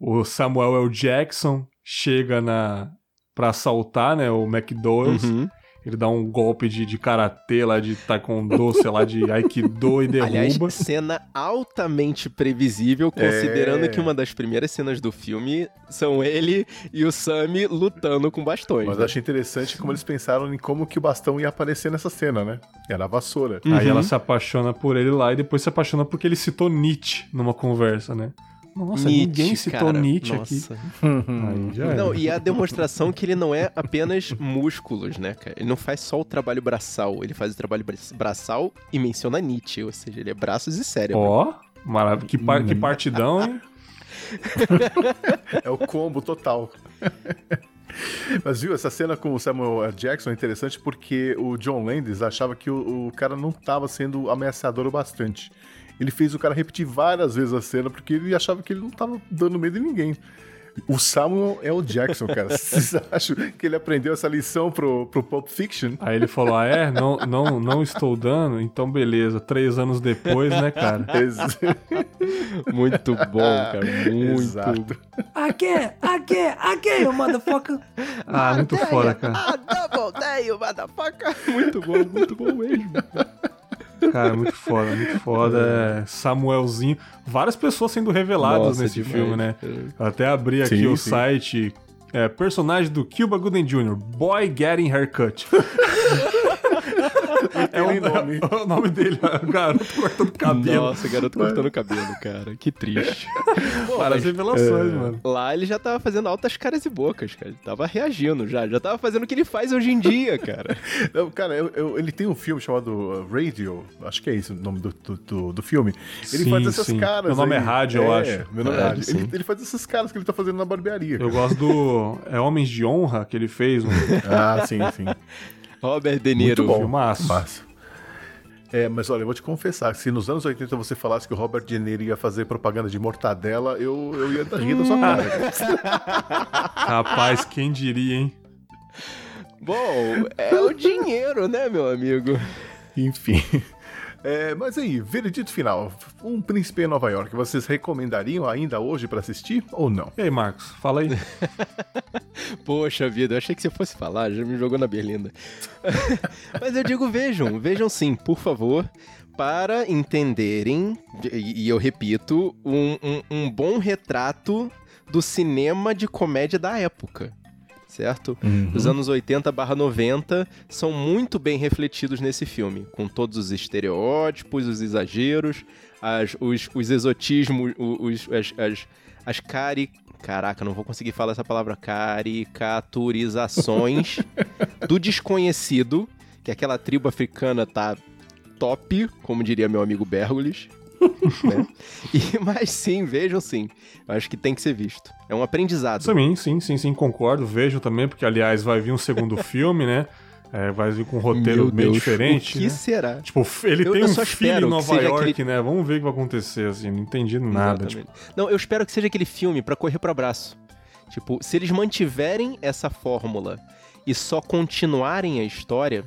o Samuel L. Jackson chega na para assaltar, né, o McDonald's. Uhum. Ele dá um golpe de, de karatê lá, de taekwondo, sei lá, de aikido e derruba. Aliás, cena altamente previsível, considerando é... que uma das primeiras cenas do filme são ele e o Sammy lutando com bastões. Mas né? achei interessante como eles pensaram em como que o bastão ia aparecer nessa cena, né? Era a vassoura. Uhum. Aí ela se apaixona por ele lá e depois se apaixona porque ele citou Nietzsche numa conversa, né? Nossa, Nietzsche, ninguém citou cara, Nietzsche nossa. aqui. Aí já não, e a demonstração que ele não é apenas músculos, né, cara? Ele não faz só o trabalho braçal, ele faz o trabalho braçal e menciona Nietzsche, ou seja, ele é braços e cérebro. Ó, oh, maravilha. Que, par que partidão, hein? é o combo total. Mas viu, essa cena com o Samuel Jackson é interessante porque o John Landis achava que o, o cara não estava sendo ameaçador o bastante ele fez o cara repetir várias vezes a cena porque ele achava que ele não tava dando medo em ninguém. O Samuel é o Jackson, cara. Vocês acham que ele aprendeu essa lição pro, pro Pulp Fiction? Aí ele falou: Ah, é? Não, não, não estou dando? Então beleza. Três anos depois, né, cara? muito bom, cara. Muito. Exato. Aqui, aqui, aqui, o motherfucker. Ah, muito foda, cara. Ah, double day, motherfucker. Muito bom, muito bom mesmo. Cara, muito foda, muito foda. É. Samuelzinho. Várias pessoas sendo reveladas Nossa, nesse demais. filme, né? Eu até abri aqui sim, o sim. site. É, personagem do Cuba Gooden Jr., Boy Getting Haircut. é, o, nome. É o nome dele, é garoto cortando cabelo. Nossa, garoto cortando cabelo, cara. Que triste. Pô, as revelações, é... mano. Lá ele já tava fazendo altas caras e bocas, cara. Ele tava reagindo já. Já tava fazendo o que ele faz hoje em dia, cara. Não, cara, eu, eu, ele tem um filme chamado uh, Radio. Acho que é esse o nome do, do, do, do filme. Ele sim, faz essas sim. caras. Meu nome aí. é Rádio, eu acho. Meu nome é, Rádio. Ele, ele, faz essas caras que ele tá fazendo na barbearia. Eu gosto do. É Homens de Honra que ele fez. Um... ah, sim, sim. Robert De Niro. Muito bom. Massa. Massa. É, mas olha, eu vou te confessar, se nos anos 80 você falasse que o Robert De Niro ia fazer propaganda de mortadela, eu, eu ia rir da sua cara. Rapaz, quem diria, hein? Bom, é o dinheiro, né, meu amigo? Enfim. É, mas aí, veredito final. Um Príncipe em Nova York, vocês recomendariam ainda hoje para assistir ou não? E aí, Marcos, fala aí. Poxa vida, eu achei que você fosse falar, já me jogou na berlinda. mas eu digo, vejam, vejam sim, por favor para entenderem, e eu repito, um, um, um, bom retrato do cinema de comédia da época certo? Uhum. Os anos 80 barra 90 são muito bem refletidos nesse filme, com todos os estereótipos, os exageros, as, os, os exotismos, os, as, as, as cari... Caraca, não vou conseguir falar essa palavra. Caricaturizações do desconhecido, que aquela tribo africana tá top, como diria meu amigo Bergolis. né? E, mas sim, vejam sim. Eu acho que tem que ser visto. É um aprendizado. Sim, sim, sim, sim, concordo. Vejo também, porque aliás vai vir um segundo filme, né? É, vai vir com um roteiro Meu meio Deus, diferente. O que né? será? Tipo, ele eu, tem eu um filho em Nova York, aquele... né? Vamos ver o que vai acontecer, assim. Não entendi nada. Tipo... Não, eu espero que seja aquele filme para correr para abraço. Tipo, se eles mantiverem essa fórmula e só continuarem a história,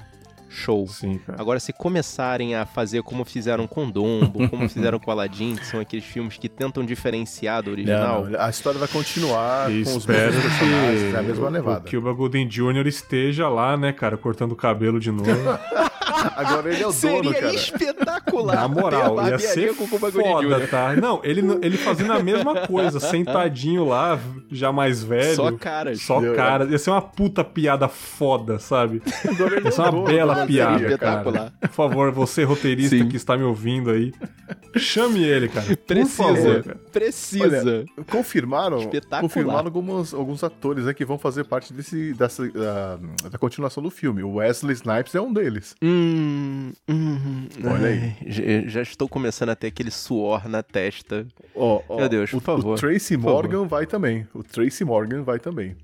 show. Sim, Agora, se começarem a fazer como fizeram com Dumbo, como fizeram com Aladdin, que são aqueles filmes que tentam diferenciar do original. Não, a história vai continuar e com os espero que é a mesma levada. Que o Cuba Jr. esteja lá, né, cara, cortando o cabelo de novo. Agora ele é o Seria dono, cara. espetacular. Na moral, ia ser foda, tá? Não, ele, ele fazendo a mesma coisa, sentadinho lá, já mais velho. Só caras. Só caras. Ia ser uma puta piada foda, sabe? Ia ser uma bela piada, cara. Por favor, você roteirista Sim. que está me ouvindo aí, chame ele, cara. Precisa. Favor, Precisa. Olha, confirmaram, confirmaram alguns, alguns atores né, que vão fazer parte desse, dessa, da, da continuação do filme. O Wesley Snipes é um deles. Hum, hum, Olha ai, aí. Já estou começando a ter aquele suor na testa. Oh, oh, Meu Deus, por o, favor. O Tracy Morgan favor. vai também. O Tracy Morgan vai também.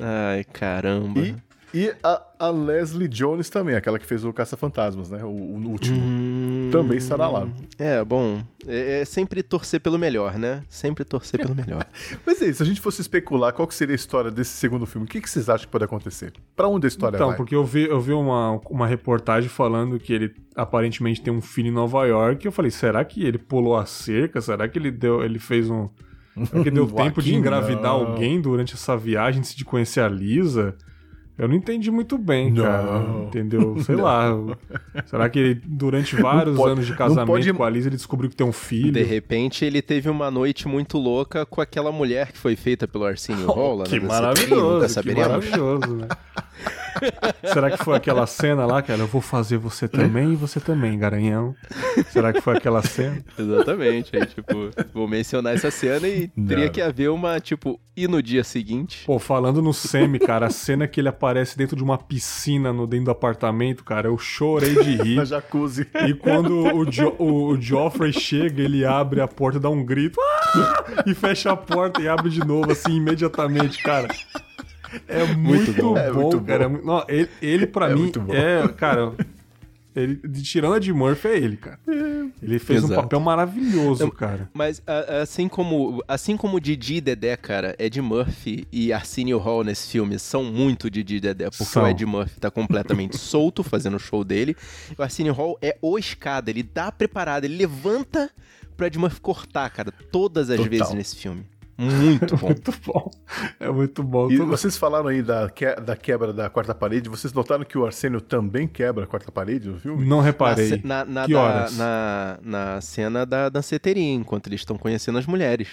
Ai, caramba. E e a, a, Leslie Jones também, aquela que fez o Caça-Fantasmas, né? O, o último. Hum, também estará lá. É, bom. É, é, sempre torcer pelo melhor, né? Sempre torcer pelo melhor. Mas é isso, se a gente fosse especular qual que seria a história desse segundo filme, o que, que vocês acham que pode acontecer? Para onde a história então, vai? Então, porque eu vi, eu vi uma, uma reportagem falando que ele aparentemente tem um filho em Nova York. E eu falei, será que ele pulou a cerca? Será que ele deu, ele fez um. Será que deu tempo de engravidar não. alguém durante essa viagem antes de conhecer a Lisa? Eu não entendi muito bem, não. cara. Entendeu? Sei não. lá. Será que ele, durante vários pode, anos de casamento pode... com a Liz, ele descobriu que tem um filho? De repente, ele teve uma noite muito louca com aquela mulher que foi feita pelo Arsenio Hall. que maravilhoso, que maravilhoso, né? Será que foi aquela cena lá, cara? Eu vou fazer você também e você também, garanhão. Será que foi aquela cena? Exatamente. Aí, tipo, vou mencionar essa cena e Não. teria que haver uma, tipo, e no dia seguinte? Pô, falando no Semi, cara, a cena que ele aparece dentro de uma piscina no dentro do apartamento, cara, eu chorei de rir. Na jacuzzi. E quando o, jo o, o Joffrey chega, ele abre a porta, dá um grito ah! e fecha a porta e abre de novo, assim, imediatamente, cara. É muito, muito bom, é muito cara. Bom. Não, ele, ele pra é mim, é, cara, ele, tirando a de Murphy é ele, cara. Ele fez Exato. um papel maravilhoso, cara. Mas assim como assim como Didi e Dedé, cara, Ed Murphy e Arsenio Hall nesse filme são muito Didi e Dedé, porque são. o Ed Murphy tá completamente solto fazendo o show dele. O Arsenio Hall é o escada, ele dá preparado, ele levanta pro Ed Murphy cortar, cara, todas as Total. vezes nesse filme. Muito bom. muito bom. É muito bom. E vocês falaram aí da, que, da quebra da quarta parede. Vocês notaram que o Arsênio também quebra a quarta parede no filme? Não reparei. Na, na, que da, horas? Na, na cena da danceteria, enquanto eles estão conhecendo as mulheres.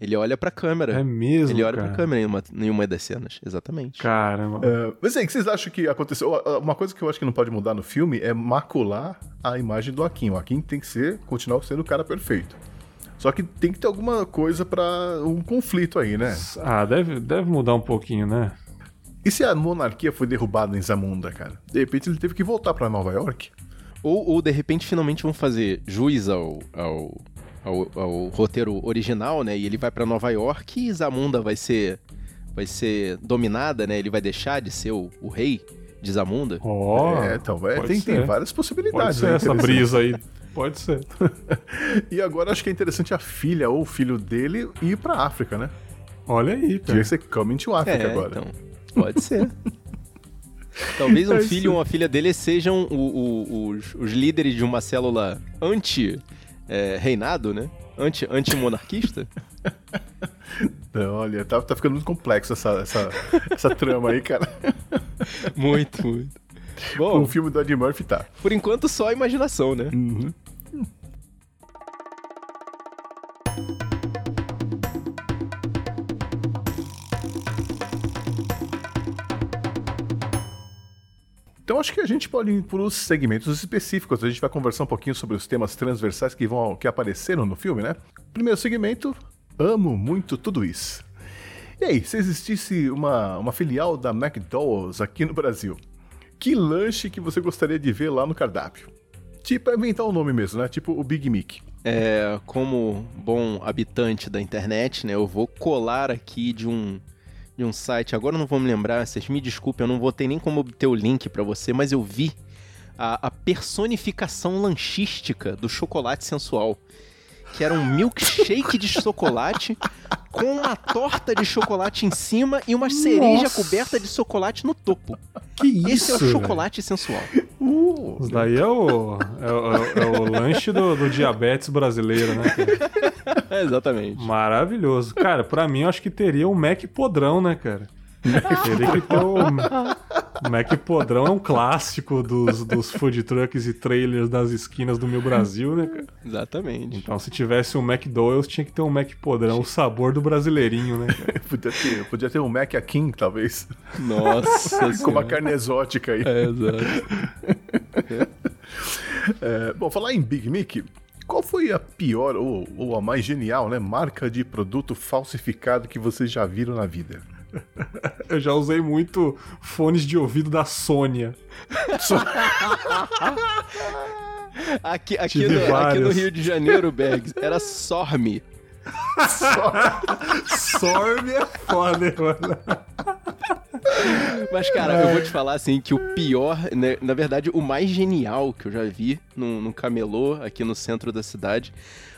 Ele olha pra câmera. É mesmo, Ele olha cara. pra câmera em uma, em uma das cenas, exatamente. Caramba. É, mas aí, o que vocês acham que aconteceu? Uma coisa que eu acho que não pode mudar no filme é macular a imagem do Akin. O Akin tem que ser, continuar sendo o cara perfeito. Só que tem que ter alguma coisa pra um conflito aí, né? Ah, deve, deve mudar um pouquinho, né? E se a monarquia foi derrubada em Zamunda, cara? De repente ele teve que voltar pra Nova York? Ou, ou de repente finalmente vão fazer juiz ao, ao, ao, ao roteiro original, né? E ele vai pra Nova York e Zamunda vai ser vai ser dominada, né? Ele vai deixar de ser o, o rei de Zamunda. Ó, é, então, é, pode tem, ser. tem várias pode possibilidades. ser né? essa brisa aí. Pode ser. E agora acho que é interessante a filha ou o filho dele ir pra África, né? Olha aí, cara. Devia ser Coming to Africa É, agora. então, pode ser. Talvez um É filho ou uma filha dele sejam o- o- os, os líderes de uma célula anti-reinado, né? Anti- Anti-monarquista. Olha, tá, tá ficando muito complexo essa, essa, essa trama aí, cara. muito, muito. O Bom, filme do Ed Murphy tá. por enquanto só a imaginação, né? Uhum. Então acho que a gente pode ir para os segmentos específicos. A gente vai conversar um pouquinho sobre os temas transversais que vão que apareceram no filme, né? Primeiro segmento, amo muito tudo isso. E aí, se existisse uma, uma filial da McDonald's aqui no Brasil, que lanche que você gostaria de ver lá no cardápio? Tipo, é inventar o nome mesmo, né? Tipo o Big Mic. É, como bom habitante da internet, né? Eu vou colar aqui de um de um site. Agora eu não vou me lembrar, vocês me desculpem, eu não vou ter nem como obter o link pra você, mas eu vi a, a personificação lanchística do chocolate sensual. Que era um milkshake de chocolate com uma torta de chocolate em cima e uma cereja Nossa. coberta de chocolate no topo. Que isso? Esse é o chocolate sensual. Uh, Isso daí é o, é o, é o lanche do, do diabetes brasileiro, né? cara? É, exatamente. Maravilhoso. Cara, pra mim eu acho que teria o Mac podrão, né, cara? Teria que ter o. Mac podrão é um clássico dos, dos food trucks e trailers das esquinas do meu Brasil, né, cara? Exatamente. Então, se tivesse um McDonald's, tinha que ter um Mac podrão, o sabor do brasileirinho, né, podia, ter, podia ter um Mac a King, talvez. Nossa Com uma carne exótica aí. É, exato. É, bom, falar em Big Mic, qual foi a pior ou, ou a mais genial, né, marca de produto falsificado que vocês já viram na vida? Eu já usei muito fones de ouvido da Sônia. Aqui, aqui, no, aqui no. Rio de Janeiro, Bergs, era Sorme. Sorme é foda, mano. Mas, cara, eu vou te falar assim que o pior, né, na verdade, o mais genial que eu já vi num, num camelô aqui no centro da cidade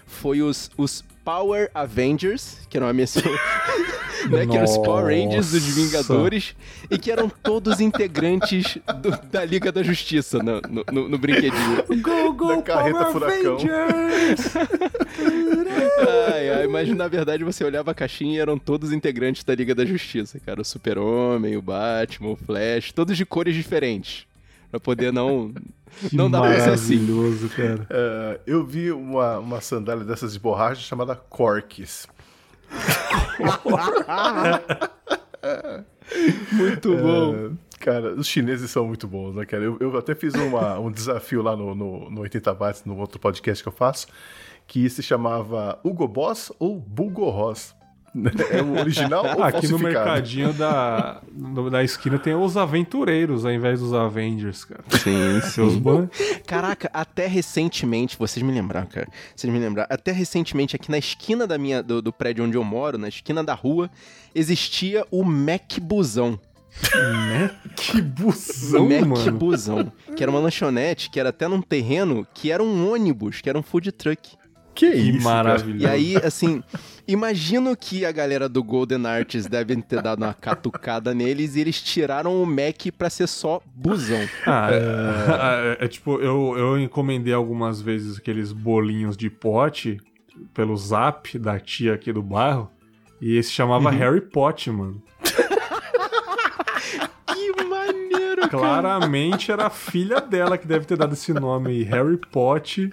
foi os, os Power Avengers, que eram a menção, né, que eram os Power Rangers dos. Vingadores e que eram todos integrantes do- da Liga da Justiça no, no, no- no brinquedinho. Go, go, Da carreta Power furacão. Avengers! Ai, ai, mas na verdade você olhava a caixinha e eram todos integrantes da Liga da Justiça, cara. O Super-Homem, o Batman, o Flash, todos de cores diferentes. Pra poder não. não dá pra ser assim. Maravilhoso, cara. É, eu vi uma, uma sandália dessas de borracha chamada Corks. Muito bom. É, cara, os chineses são muito bons, né, cara? Eu, eu até fiz uma- um desafio lá no, no, no 80 Watts, no outro podcast que eu faço, que se chamava Hugo Boss ou Bulgo Ross. É o original ou aqui no mercadinho da, da esquina tem os aventureiros ao invés dos Avengers, cara. Sim, Tem os ban... Caraca, até recentemente, vocês me lembraram, cara. Vocês me lembraram. Até recentemente, aqui na esquina da minha, do, do prédio onde eu moro, na esquina da rua, existia o Mac Busão. né? Que busão, Mac mano. Busão. Que era uma lanchonete, que era até num terreno, que era um ônibus, que era um food truck. Que Que isso, cara? maravilhoso. E aí, assim, imagino que a galera do Golden Arts devem ter dado uma catucada neles e eles tiraram o Mac pra ser só busão. Ah, é, é, é tipo, eu, eu encomendei algumas vezes aqueles bolinhos de pote pelo zap da tia aqui do bairro. E esse chamava Harry Potter, mano. Maneiro, Claramente era a filha dela que deve ter dado esse nome aí, Harry Potter.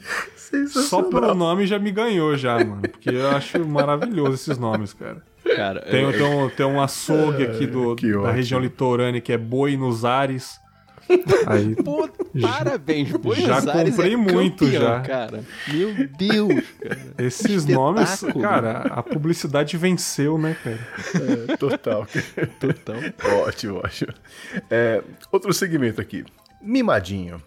Só pelo nome já me ganhou já, mano. Porque eu acho maravilhoso esses nomes, cara. Cara, tem, eu... tem, um, tem um açougue aqui do, da região litorânea que é Boi nos Ares. Aí, Pô, parabéns, Buenos Já Aires comprei é muito campeão, já. Cara. Meu Deus, cara. Esses nomes, cara, a publicidade venceu, né, cara? É, total. total. ótimo, ótimo. É, outro segmento aqui. Mimadinho.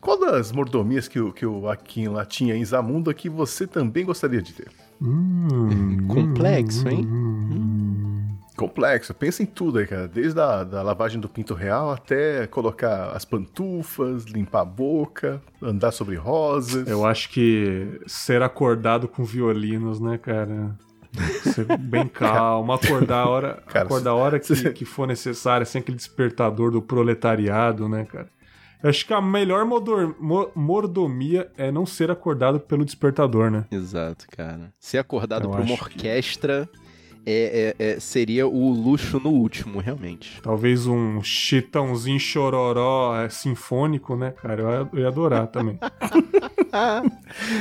Qual das mordomias que o, que o Akin lá tinha em Zamunda que você também gostaria de ter? Hum, Complexo, hein? Hum. Complexo. Pensa em tudo aí, cara. Desde a da lavagem do pinto real até colocar as pantufas, limpar a boca, andar sobre rosas. Eu acho que ser acordado com violinos, né, cara? Ser bem calmo, acordar a hora, cara, acordar a hora que, que for necessário, sem aquele despertador do proletariado, né, cara? Eu acho que a melhor modor, mordomia é não ser acordado pelo despertador, né? Exato, cara. Ser acordado Eu por uma orquestra que... é, é, é, seria o luxo no último, realmente. Talvez um chitãozinho chororó é, sinfônico, né, cara? Eu, eu ia adorar também.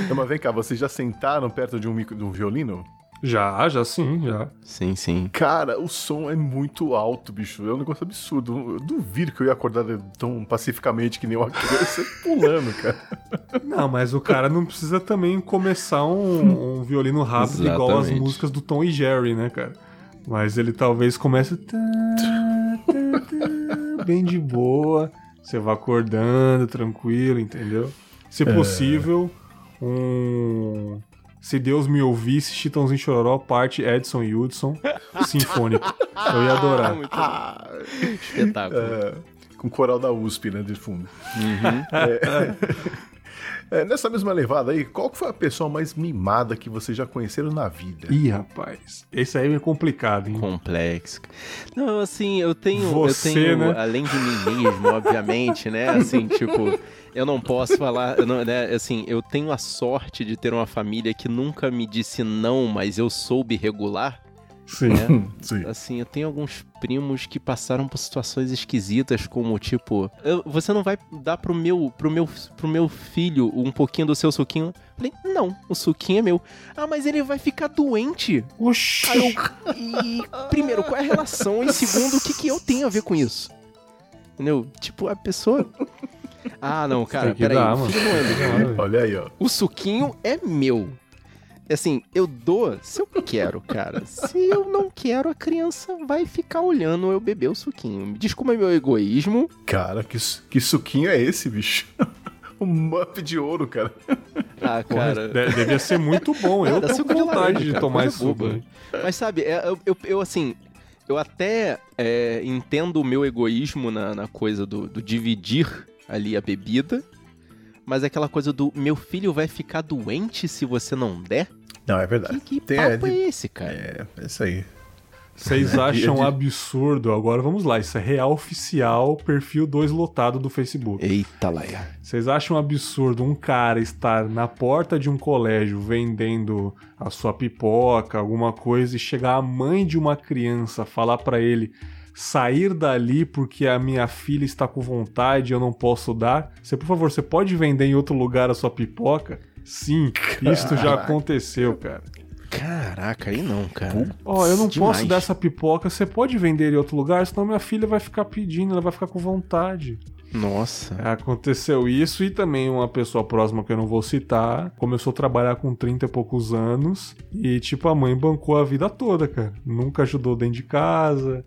Não, mas vem cá, vocês já sentaram perto de um, de um violino? Já, já sim, já. Sim, sim. Cara, o som é muito alto, bicho. É um negócio absurdo. Eu duvido que eu ia acordar tão pacificamente que nem uma criança pulando, cara. Não, mas o cara não precisa também começar um, um violino rápido Exatamente. igual as músicas do Tom e Jerry, né, cara? Mas ele talvez comece bem de boa. Você vai acordando tranquilo, entendeu? Se é. possível, é... um se Deus me ouvisse, Chitãozinho Chororó, parte Edson e Hudson, sinfônico. Eu ia adorar. Ah, Espetáculo. É, com o coral da USP, né, de fundo. Uhum. É, é, nessa mesma levada aí, qual foi a pessoa mais mimada que vocês já conheceram na vida? Ih, rapaz, esse aí é complicado, hein? Complexo. Não, assim, eu tenho, Você, eu tenho né? além de mim mesmo, obviamente, né, assim, tipo eu não posso falar, não, né, assim, eu tenho a sorte de ter uma família que nunca me disse não, mas eu soube regular. Sim, né? sim. Assim, eu tenho alguns primos que passaram por situações esquisitas, como tipo, eu, você não vai dar pro meu, pro meu, pro meu filho um pouquinho do seu suquinho? Falei, não, o suquinho é meu. Ah, mas ele vai ficar doente. Oxi. Aí eu, e, primeiro, qual é a relação? E segundo, o que, que eu tenho a ver com isso? Entendeu? Tipo, a pessoa ah, não, cara, peraí. É. Olha aí, ó. O suquinho é meu. Assim, eu dou se eu quero, cara. Se eu não quero, a criança vai ficar olhando eu beber o suquinho. Me desculpa meu egoísmo. Cara, que, que suquinho é esse, bicho? um muff de ouro, cara. Ah, cara. Porra, devia ser muito bom. Eu tenho vontade de, de tomar esse suco. Mas sabe, é, eu, eu, eu, assim, eu até é, entendo o meu egoísmo na, na coisa do, do dividir ali a bebida. Mas é aquela coisa do meu filho vai ficar doente se você não der? Não, é verdade. Que, que Tem, papo é, é, esse, cara? É, é isso aí. Vocês acham absurdo? Agora vamos lá, isso é real oficial, perfil 2 lotado do Facebook. Eita, Laia. Vocês acham absurdo um cara estar na porta de um colégio vendendo a sua pipoca, alguma coisa, e chegar a mãe de uma criança falar para ele: sair dali porque a minha filha está com vontade e eu não posso dar. Você, por favor, você pode vender em outro lugar a sua pipoca? Sim, Caraca. isso já aconteceu, cara. Caraca, aí não, cara. Ó, oh, eu não Demais. posso dar essa pipoca. Você pode vender em outro lugar, senão minha filha vai ficar pedindo, ela vai ficar com vontade. Nossa. Aconteceu isso e também uma pessoa próxima que eu não vou citar começou a trabalhar com 30 e poucos anos e, tipo, a mãe bancou a vida toda, cara. Nunca ajudou dentro de casa,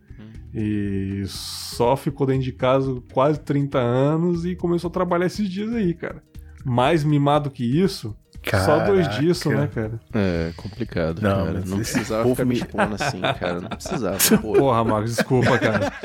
e só ficou dentro de casa quase 30 anos e começou a trabalhar esses dias aí, cara. Mais mimado que isso, Caraca. Só dois disso, né, cara? É, complicado, não, cara. Não precisava ficar me expondo assim, cara. Não precisava, porra. Porra, Marcos, desculpa, cara.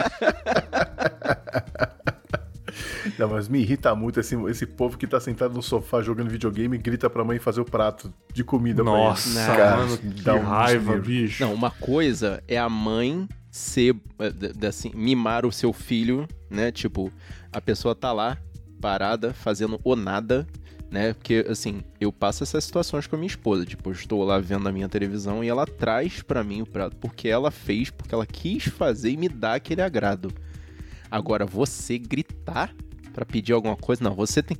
Não, mas me irrita muito esse, esse povo que tá sentado no sofá jogando videogame e grita pra mãe fazer o prato de comida Nossa, pra ele. Nossa, mano, que dá um raiva, bicho. Não, uma coisa é a mãe ser, eh, assim, mimar o seu filho, né? Tipo, a pessoa tá lá, parada, fazendo o nada, né? Porque, assim, eu passo essas situações com a minha esposa. Tipo, eu estou lá vendo a minha televisão e ela traz para mim o prato, porque ela fez, porque ela quis fazer e me dá aquele agrado. Agora, você gritar para pedir alguma coisa, não, você tem.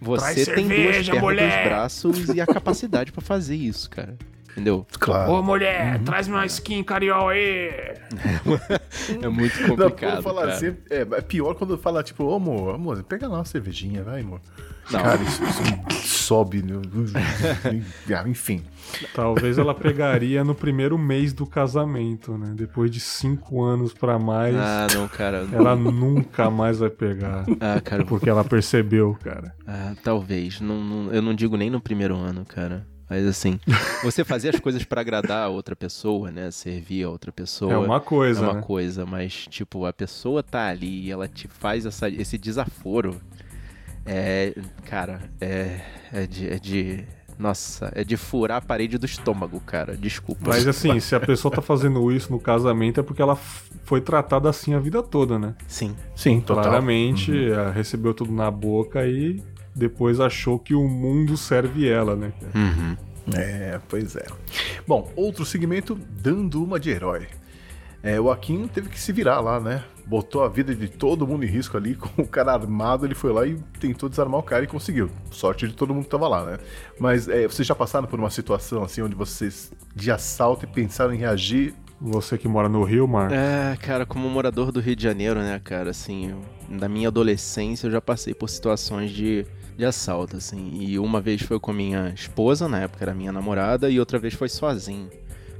Você tem cerveja, duas pernas, dois braços e a capacidade para fazer isso, cara. Entendeu? Claro. Ô, mulher, uhum. traz-me uma skin cariol aí. é muito complicado. Não, falar assim, é, é, pior quando fala, tipo, ô, amor, amor, pega lá uma cervejinha, vai, amor. Não. Cara, isso, isso sobe. No... Ah, enfim. Talvez ela pegaria no primeiro mês do casamento, né? Depois de cinco anos pra mais. Ah, não, cara. Ela nunca mais vai pegar. Ah, cara. Porque ela percebeu, cara. Ah, talvez. Não, não, eu não digo nem no primeiro ano, cara. Mas assim, você fazer as coisas para agradar a outra pessoa, né? Servir a outra pessoa. É uma coisa. É uma né? coisa, mas, tipo, a pessoa tá ali e ela te faz essa, esse desaforo. É. Cara, é. É de, é de. Nossa, é de furar a parede do estômago, cara. Desculpa. Mas assim, se a pessoa tá fazendo isso no casamento é porque ela foi tratada assim a vida toda, né? Sim. Sim, total. Claramente, uhum. recebeu tudo na boca e depois achou que o mundo serve ela, né? Uhum. É, pois é. Bom, outro segmento, dando uma de herói. É, o Akin teve que se virar lá, né? Botou a vida de todo mundo em risco ali, com o cara armado, ele foi lá e tentou desarmar o cara e conseguiu. Sorte de todo mundo que tava lá, né? Mas é, vocês já passaram por uma situação assim, onde vocês de assalto e pensaram em reagir você que mora no Rio, Mar? É, cara, como morador do Rio de Janeiro, né, cara, assim, eu, na minha adolescência eu já passei por situações de de assalto, assim. E uma vez foi com minha esposa, na época era minha namorada, e outra vez foi sozinho.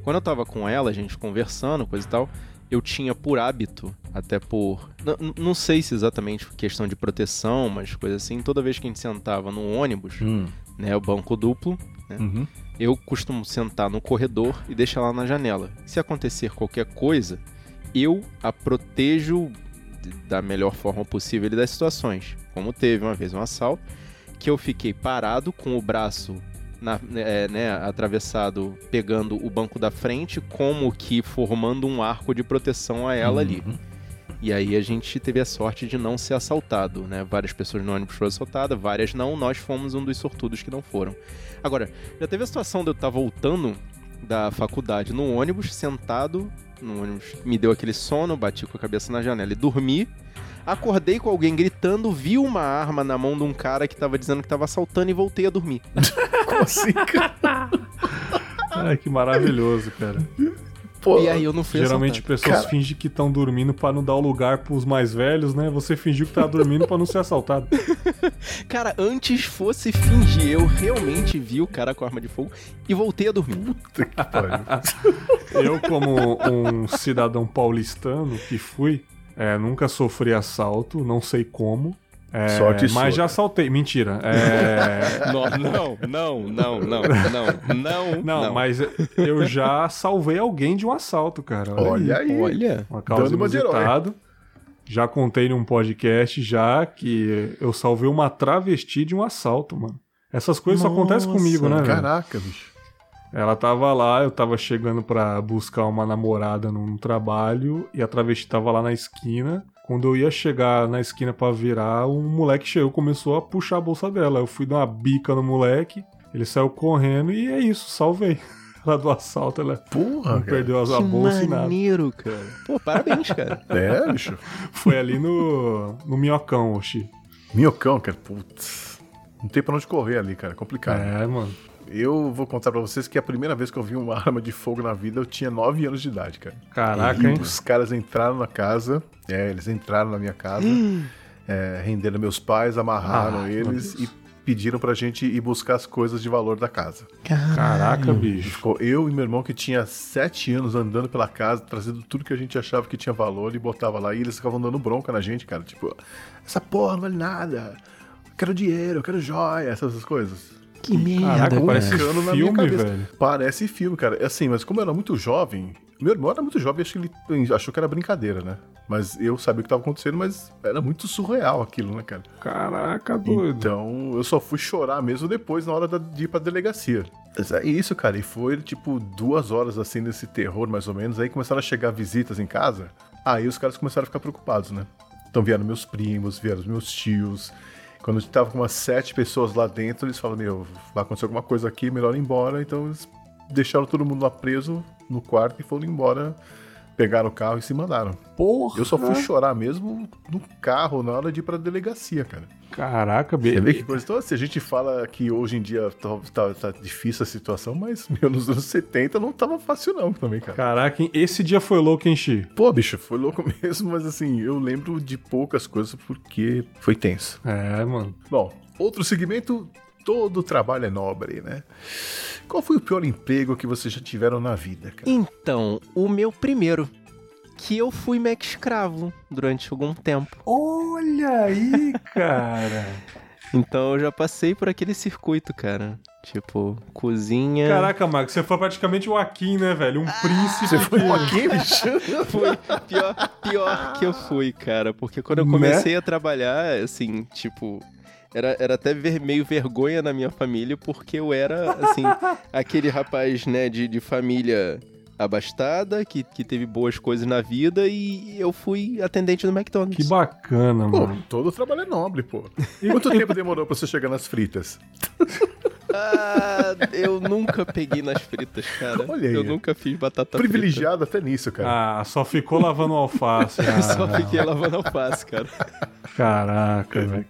Quando eu tava com ela, a gente conversando, coisa e tal, eu tinha por hábito, até por. Não sei se exatamente questão de proteção, mas coisa assim, toda vez que a gente sentava no ônibus, hum. né, o banco duplo, né, uhum. eu costumo sentar no corredor e deixar lá na janela. Se acontecer qualquer coisa, eu a protejo da melhor forma possível das situações. Como teve uma vez um assalto, que eu fiquei parado com o braço na, é, né, atravessado, pegando o banco da frente, como que formando um arco de proteção a ela uhum. ali. E aí a gente teve a sorte de não ser assaltado, né? Várias pessoas no ônibus foram assaltadas, várias não, nós fomos um dos sortudos que não foram. Agora, já teve a situação de eu estar voltando da faculdade no ônibus, sentado no ônibus, me deu aquele sono, bati com a cabeça na janela e dormi. Acordei com alguém gritando, vi uma arma na mão de um cara que tava dizendo que tava assaltando e voltei a dormir. Como assim, cara? Ai, que maravilhoso, cara. Pô, e aí eu não fui Geralmente assaltado. pessoas cara... fingem que estão dormindo para não dar o lugar pros mais velhos, né? Você fingiu que tava dormindo para não ser assaltado. cara, antes fosse fingir, eu realmente vi o cara com arma de fogo e voltei a dormir. Puta que pariu. eu, como um cidadão paulistano que fui, é, nunca sofri assalto, não sei como. É, Sorte mas sua. já assaltei. Mentira. É... não, não, não, não, não, não, não. mas eu já salvei alguém de um assalto, cara. Olha, Olha aí. Olha. Uma causa inusitada. Já contei num podcast já que eu salvei uma travesti de um assalto, mano. Essas coisas Nossa, só acontecem comigo, né? Caraca, bicho. Ela tava lá, eu tava chegando pra buscar uma namorada num trabalho e a travesti tava lá na esquina. Quando eu ia chegar na esquina para virar, um moleque chegou começou a puxar a bolsa dela. Eu fui dar uma bica no moleque, ele saiu correndo e é isso, salvei. Ela do assalto, ela Porra, não perdeu a bolsa e nada. maneiro, cara. Pô, parabéns, cara. É, bicho. Foi ali no, no Minhocão, Oxi. Minhocão, cara, putz. Não tem pra onde correr ali, cara. Complicado. É, mano. Eu vou contar para vocês que a primeira vez que eu vi uma arma de fogo na vida, eu tinha 9 anos de idade, cara. Caraca, e hein? Os caras entraram na casa, é, eles entraram na minha casa, é, renderam meus pais, amarraram ah, eles e pediram pra gente ir buscar as coisas de valor da casa. Caraca, bicho. Ficou eu e meu irmão que tinha 7 anos andando pela casa, trazendo tudo que a gente achava que tinha valor e botava lá. E eles ficavam dando bronca na gente, cara. Tipo, essa porra não vale nada. Eu quero dinheiro, eu quero joia, essas coisas. Que merda, Caraca, parece filme, velho. Parece filme, cara. É assim, mas como eu era muito jovem, meu irmão era muito jovem, acho que ele achou que era brincadeira, né? Mas eu sabia o que estava acontecendo, mas era muito surreal aquilo, né, cara? Caraca, doido. Então eu só fui chorar mesmo depois, na hora de ir pra delegacia. Mas é isso, cara. E foi tipo duas horas assim nesse terror, mais ou menos. Aí começaram a chegar visitas em casa. Aí os caras começaram a ficar preocupados, né? Então vieram meus primos, vieram meus tios. Quando tava com umas sete pessoas lá dentro, eles falaram, meu, vai acontecer alguma coisa aqui, melhor ir embora. Então eles deixaram todo mundo lá preso no quarto e foram embora pegaram o carro e se mandaram. Porra! Eu só fui chorar mesmo no carro na hora de ir pra delegacia, cara. Caraca, Você vê que coisa. Então, assim, a gente fala que hoje em dia tá, tá- tá difícil a situação, mas meu, nos anos 70 não tava fácil, não, também, cara. Caraca, hein? esse dia foi louco, hein, Xi? Pô, bicho, foi louco mesmo, mas assim, eu lembro de poucas coisas porque foi tenso. É, mano. Bom, outro segmento, todo trabalho é nobre, né? Qual foi o pior emprego que vocês já tiveram na vida, cara? Então, o meu primeiro, que eu fui Mac escravo durante algum tempo. Olha aí, cara. Então eu já passei por aquele circuito, cara. Tipo, cozinha. Caraca, Max, você foi praticamente o Akin, né, velho? Um príncipe. Você foi que- aqui, bicho? Foi pior, pior que eu fui, cara. Porque quando eu Né? comecei a trabalhar, assim, tipo. Era, era até ver- meio vergonha na minha família, porque eu era, assim, aquele rapaz, né, de, de família abastada, que, que teve boas coisas na vida, e eu fui atendente do McDonald's. Que bacana, Pô, mano. todo trabalho é nobre, pô. E quanto tempo demorou pra você chegar nas fritas? Ah, eu nunca peguei nas fritas, cara. Olha aí. Eu nunca fiz batata Privilegiado até nisso, cara. Ah, só ficou lavando alface. frita. Ah, Só fiquei lavando alface, cara. Caraca, velho.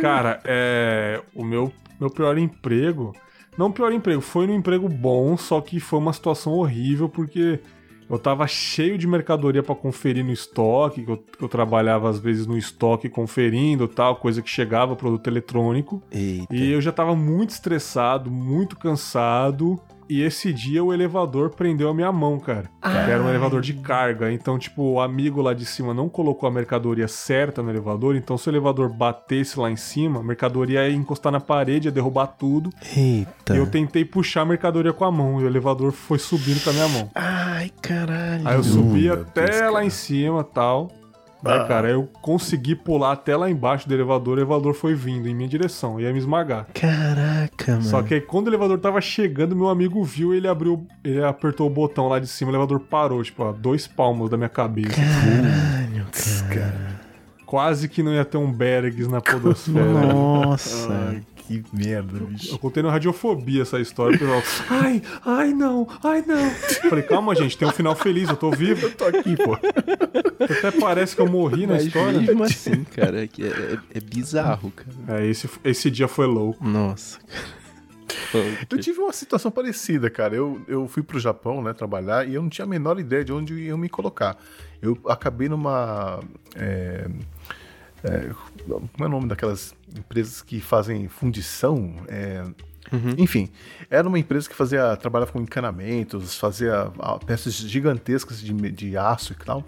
Cara, é. O meu, meu pior emprego. Não pior emprego, foi um emprego bom, só que foi uma situação horrível porque eu tava cheio de mercadoria pra conferir no estoque, que eu, que eu trabalhava às vezes no estoque conferindo tal, coisa que chegava, produto eletrônico. Eita. E eu já tava muito estressado, muito cansado. E esse dia o elevador prendeu a minha mão, cara. Que era um elevador de carga. Então, tipo, o amigo lá de cima não colocou a mercadoria certa no elevador. Então, se o elevador batesse lá em cima, a mercadoria ia encostar na parede, ia derrubar tudo. Eita. E eu tentei puxar a mercadoria com a mão. E o elevador foi subindo com a minha mão. Ai, caralho. Aí eu subi meu até Deus, lá cara. em cima tal. Aí, Ah. cara, eu consegui pular até lá embaixo do elevador. O elevador foi vindo em minha direção. Ia me esmagar. Caraca, mano. Só que aí, quando o elevador tava chegando, meu amigo viu, ele abriu, ele apertou o botão lá de cima, o elevador parou, tipo, a dois palmos da minha cabeça. Caralho, cara. Quase que não ia ter um Bergs na podosfera. Nossa. Ai, que merda, Eu bicho. contei no Radiofobia essa história, o pessoal, ai, ai não, ai não. Eu Falei, calma gente, tem um final feliz, eu tô vivo. Eu tô aqui, pô. Até parece que eu morri na Mas história. mesmo assim, cara, é, é, é- é bizarro, cara. É, esse, esse dia foi louco. Nossa, cara. Eu tive uma situação parecida, cara. Eu, eu fui pro Japão, né, trabalhar, e eu não tinha a menor ideia de onde iam me colocar. Eu acabei numa. é, é, como é o nome daquelas empresas que fazem fundição? É, Enfim, era uma empresa que fazia, trabalhava com encanamentos, fazia ah, peças gigantescas de, de aço e tal.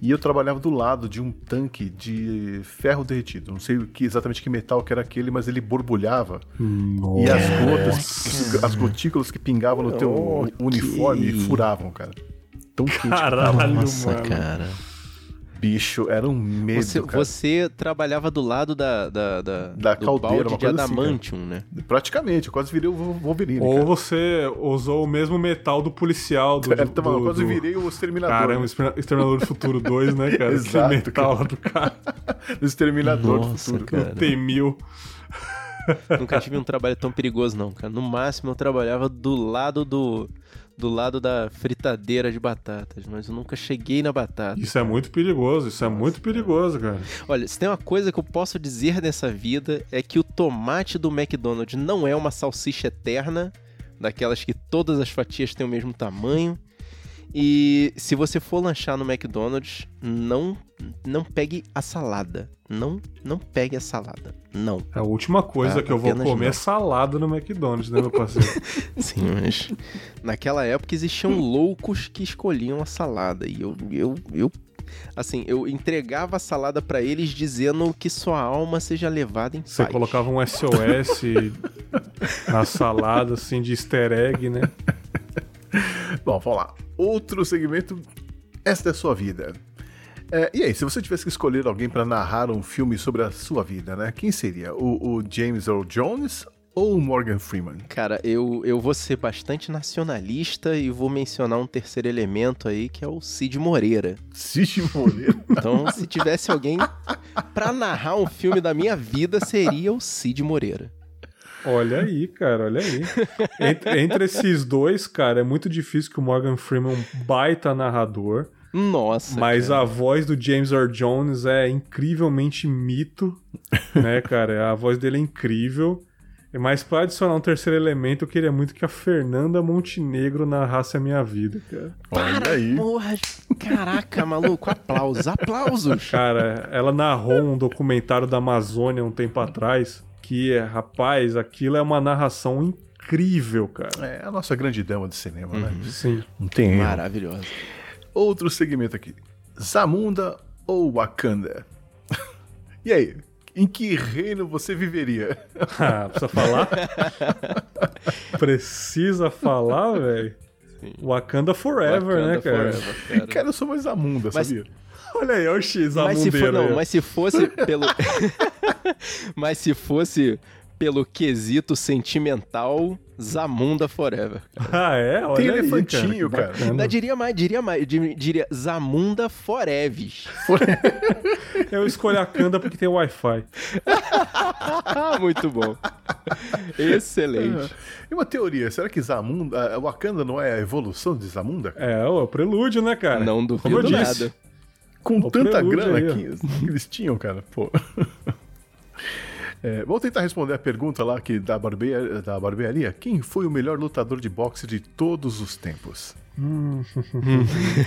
E eu trabalhava do lado de um tanque de ferro derretido. Não sei o que, exatamente que metal que era aquele, mas ele borbulhava. E as gotas, as gotículas que pingavam no teu Ok. uniforme furavam, cara. Tão quente que Caralho. Nossa, mano. cara. Bicho, era um medo, Você, cara. você trabalhava do lado da, da, da, Da do caldeira, balde uma de assim, adamantium, né? Praticamente, eu quase virei o Wolverine, Ou cara. você usou o mesmo metal do policial do. É, então, do, eu quase do- virei o Exterminador. Caramba, né? Exterminador do Futuro 2, né, cara? Exato, que metal lá do cara. O Exterminador do Nossa, futuro. cara. Tem mil. Nunca tive um trabalho tão perigoso, não, cara. No máximo eu trabalhava do lado do. Do lado da fritadeira de batatas, mas eu nunca cheguei na batata. Isso é muito perigoso, isso é muito perigoso, cara. Olha, se tem uma coisa que eu posso dizer nessa vida é que o tomate do McDonald's não é uma salsicha eterna, daquelas que todas as fatias têm o mesmo tamanho. E se você for lanchar no McDonald's, não não pegue a salada. Não não pegue a salada. Não. A última coisa Ah, que eu vou apenas comer não. é salada no McDonald's, né, meu parceiro? Sim, mas naquela época existiam loucos que escolhiam a salada e eu eu, eu assim, eu entregava a salada pra eles dizendo que sua alma seja levada em Você paz. colocava um SOS na salada, assim, de easter egg, né? Bom, vamos lá. Outro segmento. Esta é a sua vida. É, e aí, se você tivesse que escolher alguém para narrar um filme sobre a sua vida, né? Quem seria? O, o James Earl Jones ou o Morgan Freeman? Cara, eu, eu vou ser bastante nacionalista e vou mencionar um terceiro elemento aí, que é o Cid Moreira. Cid Moreira. Então, se tivesse alguém pra narrar um filme da minha vida, seria o Cid Moreira. Olha aí, cara, olha aí. Entre, entre, esses dois, cara, é muito difícil que o Morgan Freeman é um baita narrador. Nossa. Mas cara. a voz do James Earl Jones é incrivelmente mito, né, cara? A voz dele é incrível. Mas para adicionar um terceiro elemento, eu queria muito que a Fernanda Montenegro narrasse a minha vida, cara. Para, Olha aí. Porra. Caraca, maluco, aplausos, aplausos. Cara, ela narrou um documentário da Amazônia um tempo atrás, que, rapaz, aquilo é uma narração incrível, cara. É a nossa grande dama de cinema, né? uhum. né? Sim. Não tem Maravilhoso. Outro segmento aqui. Zamunda ou Wakanda? e aí? Em que reino você viveria? Ah, precisa falar? precisa falar, velho? Wakanda Forever, Wakanda né, cara? Forever, cara? cara? eu sou mais Zamunda, Mas... sabia? Olha aí, olha o X, mas se for, não, mas se fosse pelo Mas se fosse pelo quesito sentimental, Zamunda Forever. Cara. Ah, é? Olha Tem aí, elefantinho, cara. cara. Ainda diria mais, diria mais, diria Zamunda Foreves. Eu escolho a Kanda porque tem Wi-Fi. Muito bom. Excelente. E uma teoria, será que Zamunda, Wakanda não é a evolução de Zamunda? É, o prelúdio, né, cara? Não duvido Como eu disse. Com o tanta grana que, que eles tinham, cara, pô. É, vou tentar responder a pergunta lá que da, barbearia, da barbearia. Quem foi o melhor lutador de boxe de todos os tempos? Hum.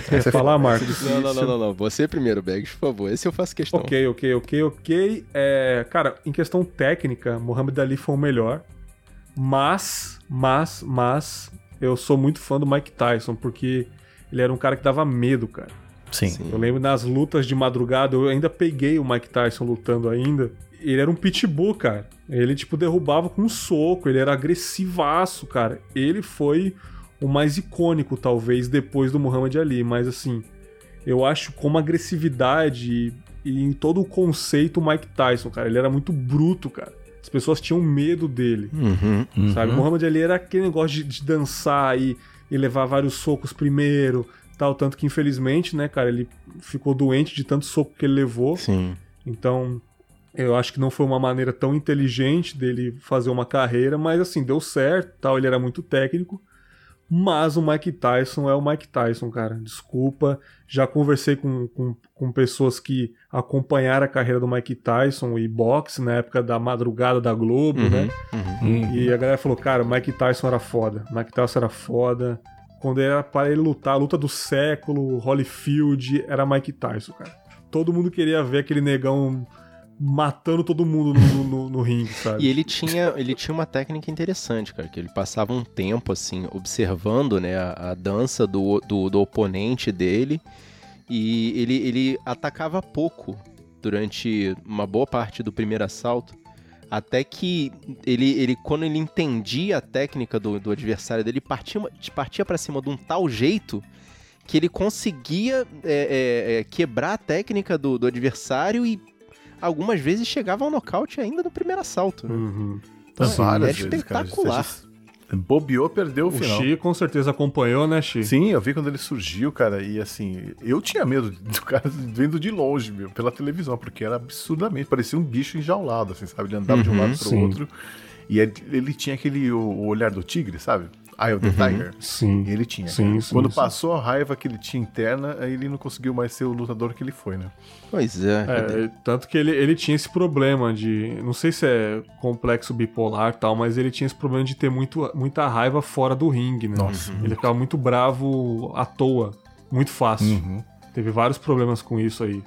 Quer falar, Marcos? Não, não, não, não, não. Você primeiro, Bags, por favor. Esse eu faço questão. Ok, ok, ok, ok. É, cara, em questão técnica, Muhammad Ali foi o melhor. Mas, mas, mas, eu sou muito fã do Mike Tyson, porque ele era um cara que dava medo, cara. Sim. Sim. Eu lembro nas lutas de madrugada, eu ainda peguei o Mike Tyson lutando ainda ele era um pitbull, cara. Ele, tipo, derrubava com um soco, ele era agressivaço, cara. Ele foi o mais icônico, talvez, depois do Muhammad Ali, mas assim, eu acho como agressividade e, e em todo o conceito o Mike Tyson, cara, ele era muito bruto, cara. As pessoas tinham medo dele, uhum, uhum. sabe? O Muhammad Ali era aquele negócio de, de dançar e, e levar vários socos primeiro, tal, tanto que infelizmente, né, cara, ele ficou doente de tanto soco que ele levou. Sim. Então, eu acho que não foi uma maneira tão inteligente dele fazer uma carreira, mas assim, deu certo, tal, ele era muito técnico. Mas o Mike Tyson é o Mike Tyson, cara. Desculpa. Já conversei com, com, com, pessoas que acompanharam a carreira do Mike Tyson e boxe na época da madrugada da Globo, uhum, né? Uhum. E a galera falou, cara, o Mike Tyson era foda. O Mike Tyson era foda. Quando era para ele lutar, a luta do século, Holyfield, era Mike Tyson, cara. Todo mundo queria ver aquele negão matando todo mundo no, no, no, ringue, sabe? E ele tinha, ele tinha uma técnica interessante, cara, que ele passava um tempo, assim, observando, né, a, a dança do, do, do, oponente dele e ele, ele atacava pouco durante uma boa parte do primeiro assalto, até que ele, ele quando ele entendia a técnica do, do adversário dele, partia, partia para cima de um tal jeito que ele conseguia é, é, é, quebrar a técnica do, do adversário e algumas vezes chegava ao nocaute ainda no primeiro assalto. Né? Uhum. Então, assim, é espetacular. Vezes, Bobeou, perdeu o, o final. O Xi com certeza acompanhou, né, Xi? Sim, eu vi quando ele surgiu, cara, e assim, eu tinha medo do cara vendo de longe, meu, pela televisão, porque era absurdamente, parecia um bicho enjaulado, assim, sabe? Ele andava uhum, de um uhum, lado pro sim. outro. E ele, ele tinha aquele o, o olhar do tigre, sabe? Eye of the uhum, Tiger. Sim. Ele tinha. Sim, sim, Quando sim. passou a raiva que ele tinha interna, aí ele não conseguiu mais ser o lutador que ele foi, né? Pois é. é tanto que ele, ele tinha esse problema de. Não sei se é complexo bipolar tal, mas ele tinha esse problema de ter muito, muita raiva fora do ringue, né? Nossa. Ele ficava muito bravo à toa. Muito fácil. Uhum. Teve vários problemas com isso aí.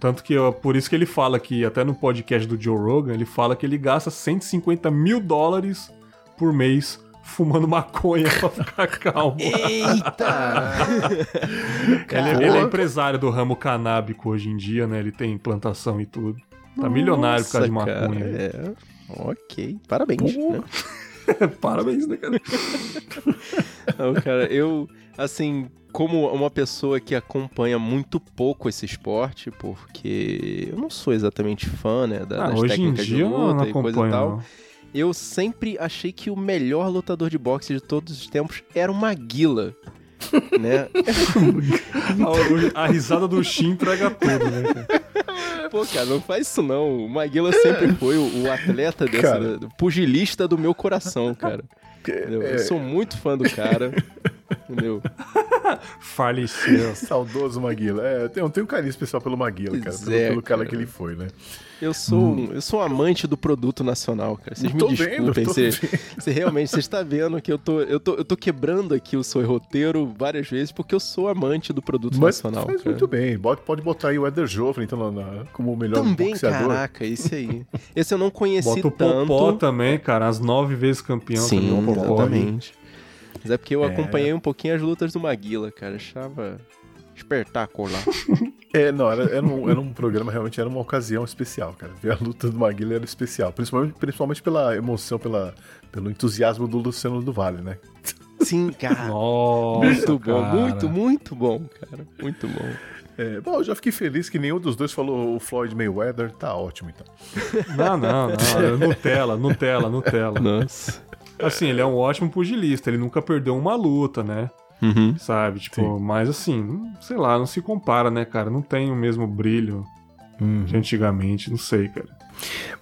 Tanto que por isso que ele fala que, até no podcast do Joe Rogan, ele fala que ele gasta 150 mil dólares por mês fumando maconha pra ficar calmo. Eita! ele, ele, é empresário do ramo canábico hoje em dia, né? Ele tem plantação e tudo. Tá milionário por causa de maconha. é. Ok, parabéns. Né? parabéns, né, cara? Não, cara, eu, assim, como uma pessoa que acompanha muito pouco esse esporte, porque eu não sou exatamente fã, né, da, ah, das hoje técnicas em dia de luta eu e coisa e tal. Não eu sempre achei que o melhor lutador de boxe de todos os tempos era o Maguila. né? a, a, risada do Shin entrega tudo, né? Pô, cara, não faz isso não. O Maguila sempre foi o, o atleta dessa, cara. pugilista do meu coração, cara. Eu sou muito fã do cara. Entendeu? Faleceu. Saudoso Maguila. É, eu tenho, eu tenho um carinho especial pelo Maguila, cara. Pelo, é, pelo cara, cara, que ele foi, né? Eu sou, hum. eu sou um amante do produto nacional, cara. Vocês me desculpem. Você, você realmente, você está vendo que eu tô, eu, tô, eu tô quebrando aqui o seu roteiro várias vezes porque eu sou amante do produto Mas nacional. Faz cara. muito bem. Pode, pode botar aí o Eder Joffre, então, na, como o melhor Também, boxeador. caraca, esse aí. Esse eu não conheci Bota tanto. o Popó também, cara. As nove vezes campeão. Sim, também, exatamente. Mas é porque eu é. acompanhei um pouquinho as lutas do Maguila, cara. Achava espetáculo lá. É, não, era, era, um, era um programa, realmente era uma ocasião especial, cara. Ver a luta do Maguila era especial. Principalmente, principalmente pela emoção, pela, pelo entusiasmo do Luciano do Vale, né? Sim, cara. Nossa, muito bom, cara. muito, muito bom, cara. Muito bom. É, bom, eu já fiquei feliz que nenhum dos dois falou o Floyd Mayweather. Tá ótimo, então. Não, não, não. Nutella, Nutella, Nutella. Nossa. Assim, ele é um ótimo pugilista. Ele nunca perdeu uma luta, né? Uhum. Sabe? Tipo, Sim. mas assim, sei lá, não se compara, né, cara? Não tem o mesmo brilho uhum. de antigamente, não sei, cara.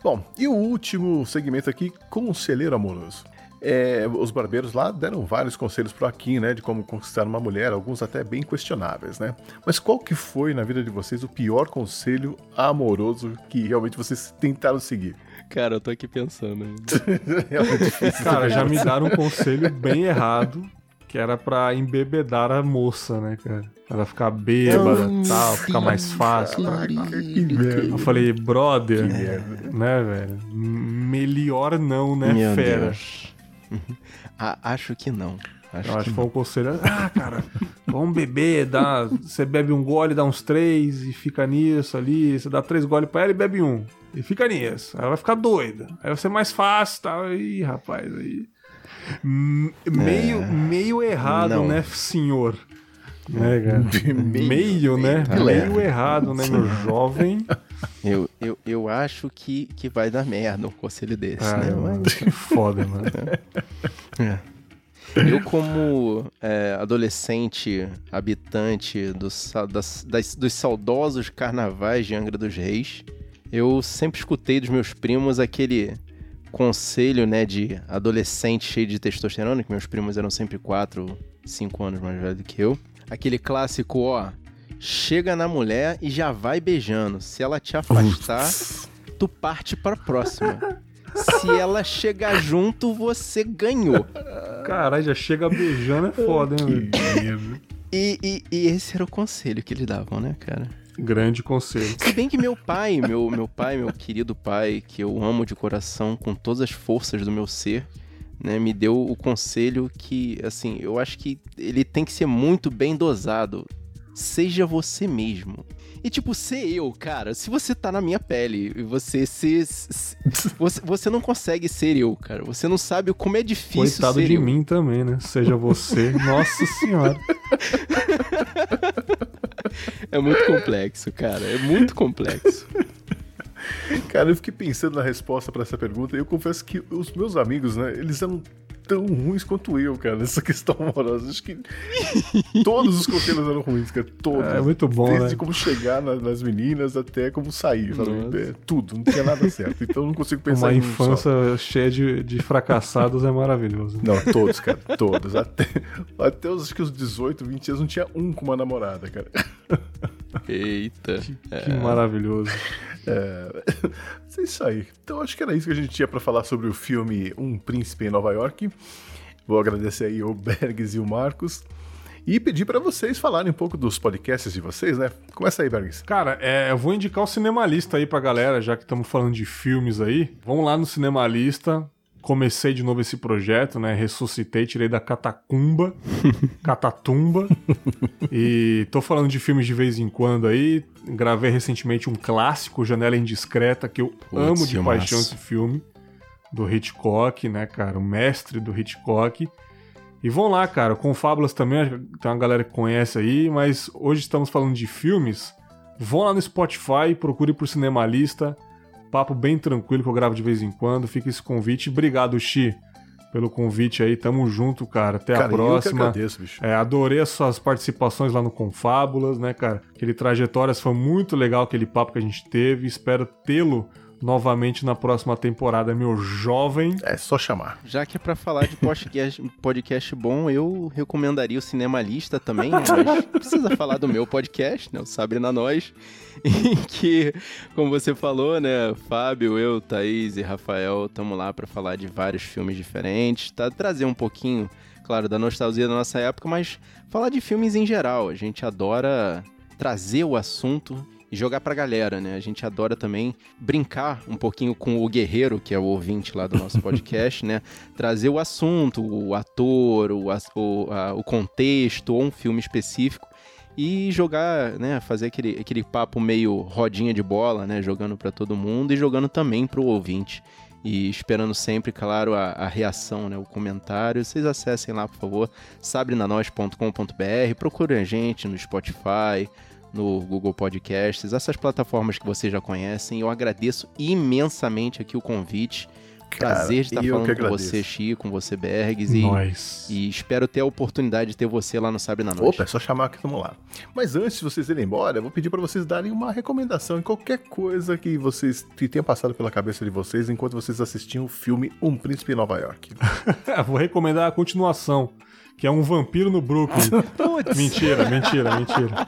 Bom, e o último segmento aqui, conselheiro amoroso. É, os barbeiros lá deram vários conselhos pro Akin, né, de como conquistar uma mulher, alguns até bem questionáveis, né? Mas qual que foi na vida de vocês o pior conselho amoroso que realmente vocês tentaram seguir? Cara, eu tô aqui pensando. é Cara, já me deram um conselho bem errado que era pra embebedar a moça, né, cara? Ela ficar bêbada e tal, ficar mais fácil. Eu falei, brother, né, velho? Melhor não, né, Meu fera? Deus. Acho que não. Acho eu acho que foi um conselho. Ah, cara, vamos beber, dá, você bebe um gole, dá uns três e fica nisso ali. Você dá três goles pra ela e bebe um. E fica nisso. Aí ela vai ficar doida. Aí vai ser mais fácil e tal. Ih, rapaz, aí. Meio, é... meio errado, Não. né, senhor? É, cara. Meio, meio, né? Meio errado, né, meu jovem? Eu, eu, eu acho que, que vai dar merda um conselho desse, ah, né? Mas... Que foda, mano. É. Eu, como é, adolescente habitante dos, das, das, dos saudosos carnavais de Angra dos Reis, eu sempre escutei dos meus primos aquele conselho, né, de adolescente cheio de testosterona, que meus primos eram sempre 4, 5 anos mais velhos do que eu. Aquele clássico, ó, chega na mulher e já vai beijando. Se ela te afastar, tu parte pra próxima. Se ela chegar junto, você ganhou. Caralho, já chega beijando é foda, hein, velho? E, e, e esse era o conselho que eles davam, né, cara? Grande conselho. Se bem que meu pai, meu, meu pai, meu querido pai, que eu amo de coração com todas as forças do meu ser, né, me deu o conselho que, assim, eu acho que ele tem que ser muito bem dosado. Seja você mesmo. E, tipo, ser eu, cara, se você tá na minha pele e você se, se. você, você não consegue ser eu, cara. Você não sabe como é difícil Coitado ser de eu. mim também, né? Seja você. Nossa Senhora. É muito complexo, cara. É muito complexo. Cara, eu fiquei pensando na resposta para essa pergunta e eu confesso que os meus amigos, né, eles eram tão ruins quanto eu, cara, nessa questão amorosa. Acho que todos os conselhos eram ruins, cara. Todos. É muito bom, Desde né? como chegar na, nas meninas até como sair? É, tudo, não tinha nada certo. Então eu não consigo pensar Uma em infância cheia de, de fracassados é maravilhoso. Não, todos, cara, todos. Até, até os, acho que os 18, 20 anos não tinha um com uma namorada, cara. Eita. Que, é. que maravilhoso. É, é isso aí. Então acho que era isso que a gente tinha para falar sobre o filme Um Príncipe em Nova York. Vou agradecer aí o Bergs e o Marcos. E pedir para vocês falarem um pouco dos podcasts de vocês, né? Começa aí, Bergs. Cara, é, eu vou indicar o Cinemalista aí pra galera, já que estamos falando de filmes aí. Vamos lá no Cinemalista, comecei de novo esse projeto, né? Ressuscitei, tirei da catacumba, catatumba. e tô falando de filmes de vez em quando aí. Gravei recentemente um clássico, Janela Indiscreta, que eu Putz, amo de paixão esse filme. Do Hitchcock, né, cara? O mestre do Hitchcock. E vão lá, cara. Com Fábulas também, tem uma galera que conhece aí, mas hoje estamos falando de filmes. Vão lá no Spotify, procure por Cinemalista. Papo bem tranquilo que eu gravo de vez em quando. Fica esse convite. Obrigado, Xi, pelo convite aí. Tamo junto, cara. Até cara, a próxima. Eu que agradeço, bicho. É, adorei as suas participações lá no Confábulas, né, cara? Aquele Trajetórias foi muito legal, aquele papo que a gente teve. Espero tê-lo novamente na próxima temporada, meu jovem. É só chamar. Já que é pra falar de podcast, podcast bom, eu recomendaria o Cinemalista também? Mas precisa falar do meu podcast, né? O Sabre na Nós, em que, como você falou, né? Fábio, eu, Thaís e Rafael estamos lá para falar de vários filmes diferentes, tá? Trazer um pouquinho, claro, da nostalgia da nossa época, mas falar de filmes em geral. A gente adora trazer o assunto e jogar pra galera, né? A gente adora também brincar um pouquinho com o guerreiro, que é o ouvinte lá do nosso podcast, né? Trazer o assunto, o ator, o, o, a, o contexto ou um filme específico e jogar, né, fazer aquele, aquele papo meio rodinha de bola, né, jogando para todo mundo e jogando também para o ouvinte. E esperando sempre, claro, a, a, reação, né, o comentário. Vocês acessem lá, por favor, sabrenanois.com.br, procurem a gente no Spotify, no Google Podcasts, essas plataformas que vocês já conhecem. Eu agradeço imensamente aqui o convite. Cara, Prazer de estar falando com você, Chi, com você, Bergs. E, e, espero ter a oportunidade de ter você lá no Sabe na Noite. Opa, é só chamar que vamos lá. Mas antes de vocês irem embora, eu vou pedir para vocês darem uma recomendação em qualquer coisa que vocês que tenha passado pela cabeça de vocês enquanto vocês assistiam o filme Um Príncipe em Nova York. vou recomendar a continuação que é um vampiro no Brooklyn. mentira, mentira, mentira.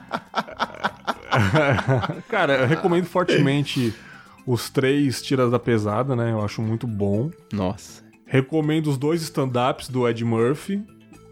Cara, eu recomendo fortemente os três Tiras da Pesada, né? Eu acho muito bom. Nossa. Recomendo os dois stand-ups do Ed Murphy.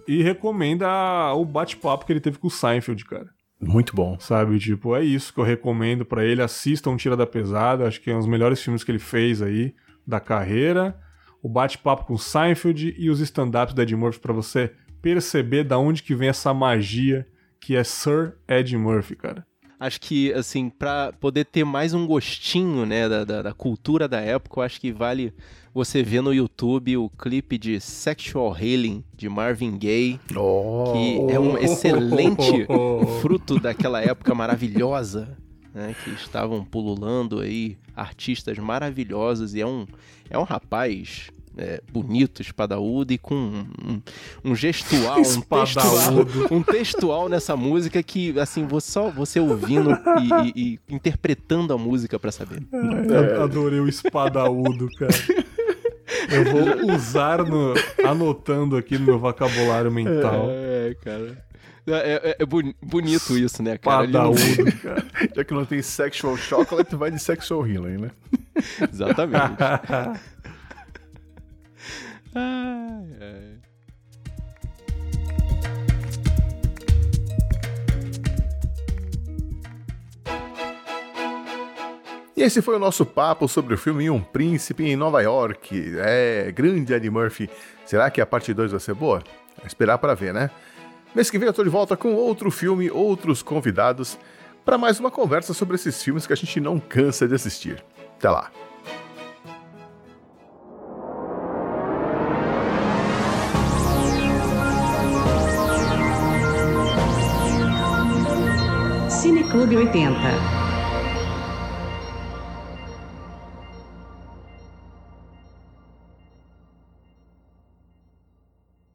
E recomendo a, o bate-papo que ele teve com o Seinfeld, cara. Muito bom. Sabe, tipo, é isso que eu recomendo para ele. Assistam Tira da Pesada, acho que é um dos melhores filmes que ele fez aí da carreira. O bate-papo com o Seinfeld e os stand-ups do Ed Murphy para você perceber da onde que vem essa magia que é Sir Ed Murphy, cara. Acho que, assim, para poder ter mais um gostinho, né, da, da, da, cultura da época, eu acho que vale você ver no YouTube o clipe de Sexual Healing, de Marvin Gaye, oh. que é um excelente fruto daquela época maravilhosa, né, que estavam pululando aí artistas maravilhosos, e é um, é um rapaz é, bonito, espadaúdo e com um, um, um gestual, um textual, um textual nessa música que, assim, você, só você ouvindo e, e, e interpretando a música para saber. É. Adorei o espadaúdo, cara. Eu vou usar no, anotando aqui no meu vocabulário mental. É, cara. É, é, é bonito isso, né, cara? Espadaúdo, cara. Já que não tem sexual chocolate, vai de sexual healing, né? Exatamente. Ai, ai. E esse foi o nosso papo sobre o filme Um Príncipe em Nova York. É, grande Eddie Murphy. Será que a parte 2 vai ser boa? Esperar para ver, né? Mês que vem eu tô de volta com outro filme, outros convidados, para mais uma conversa sobre esses filmes que a gente não cansa de assistir. Até lá! Clube 80.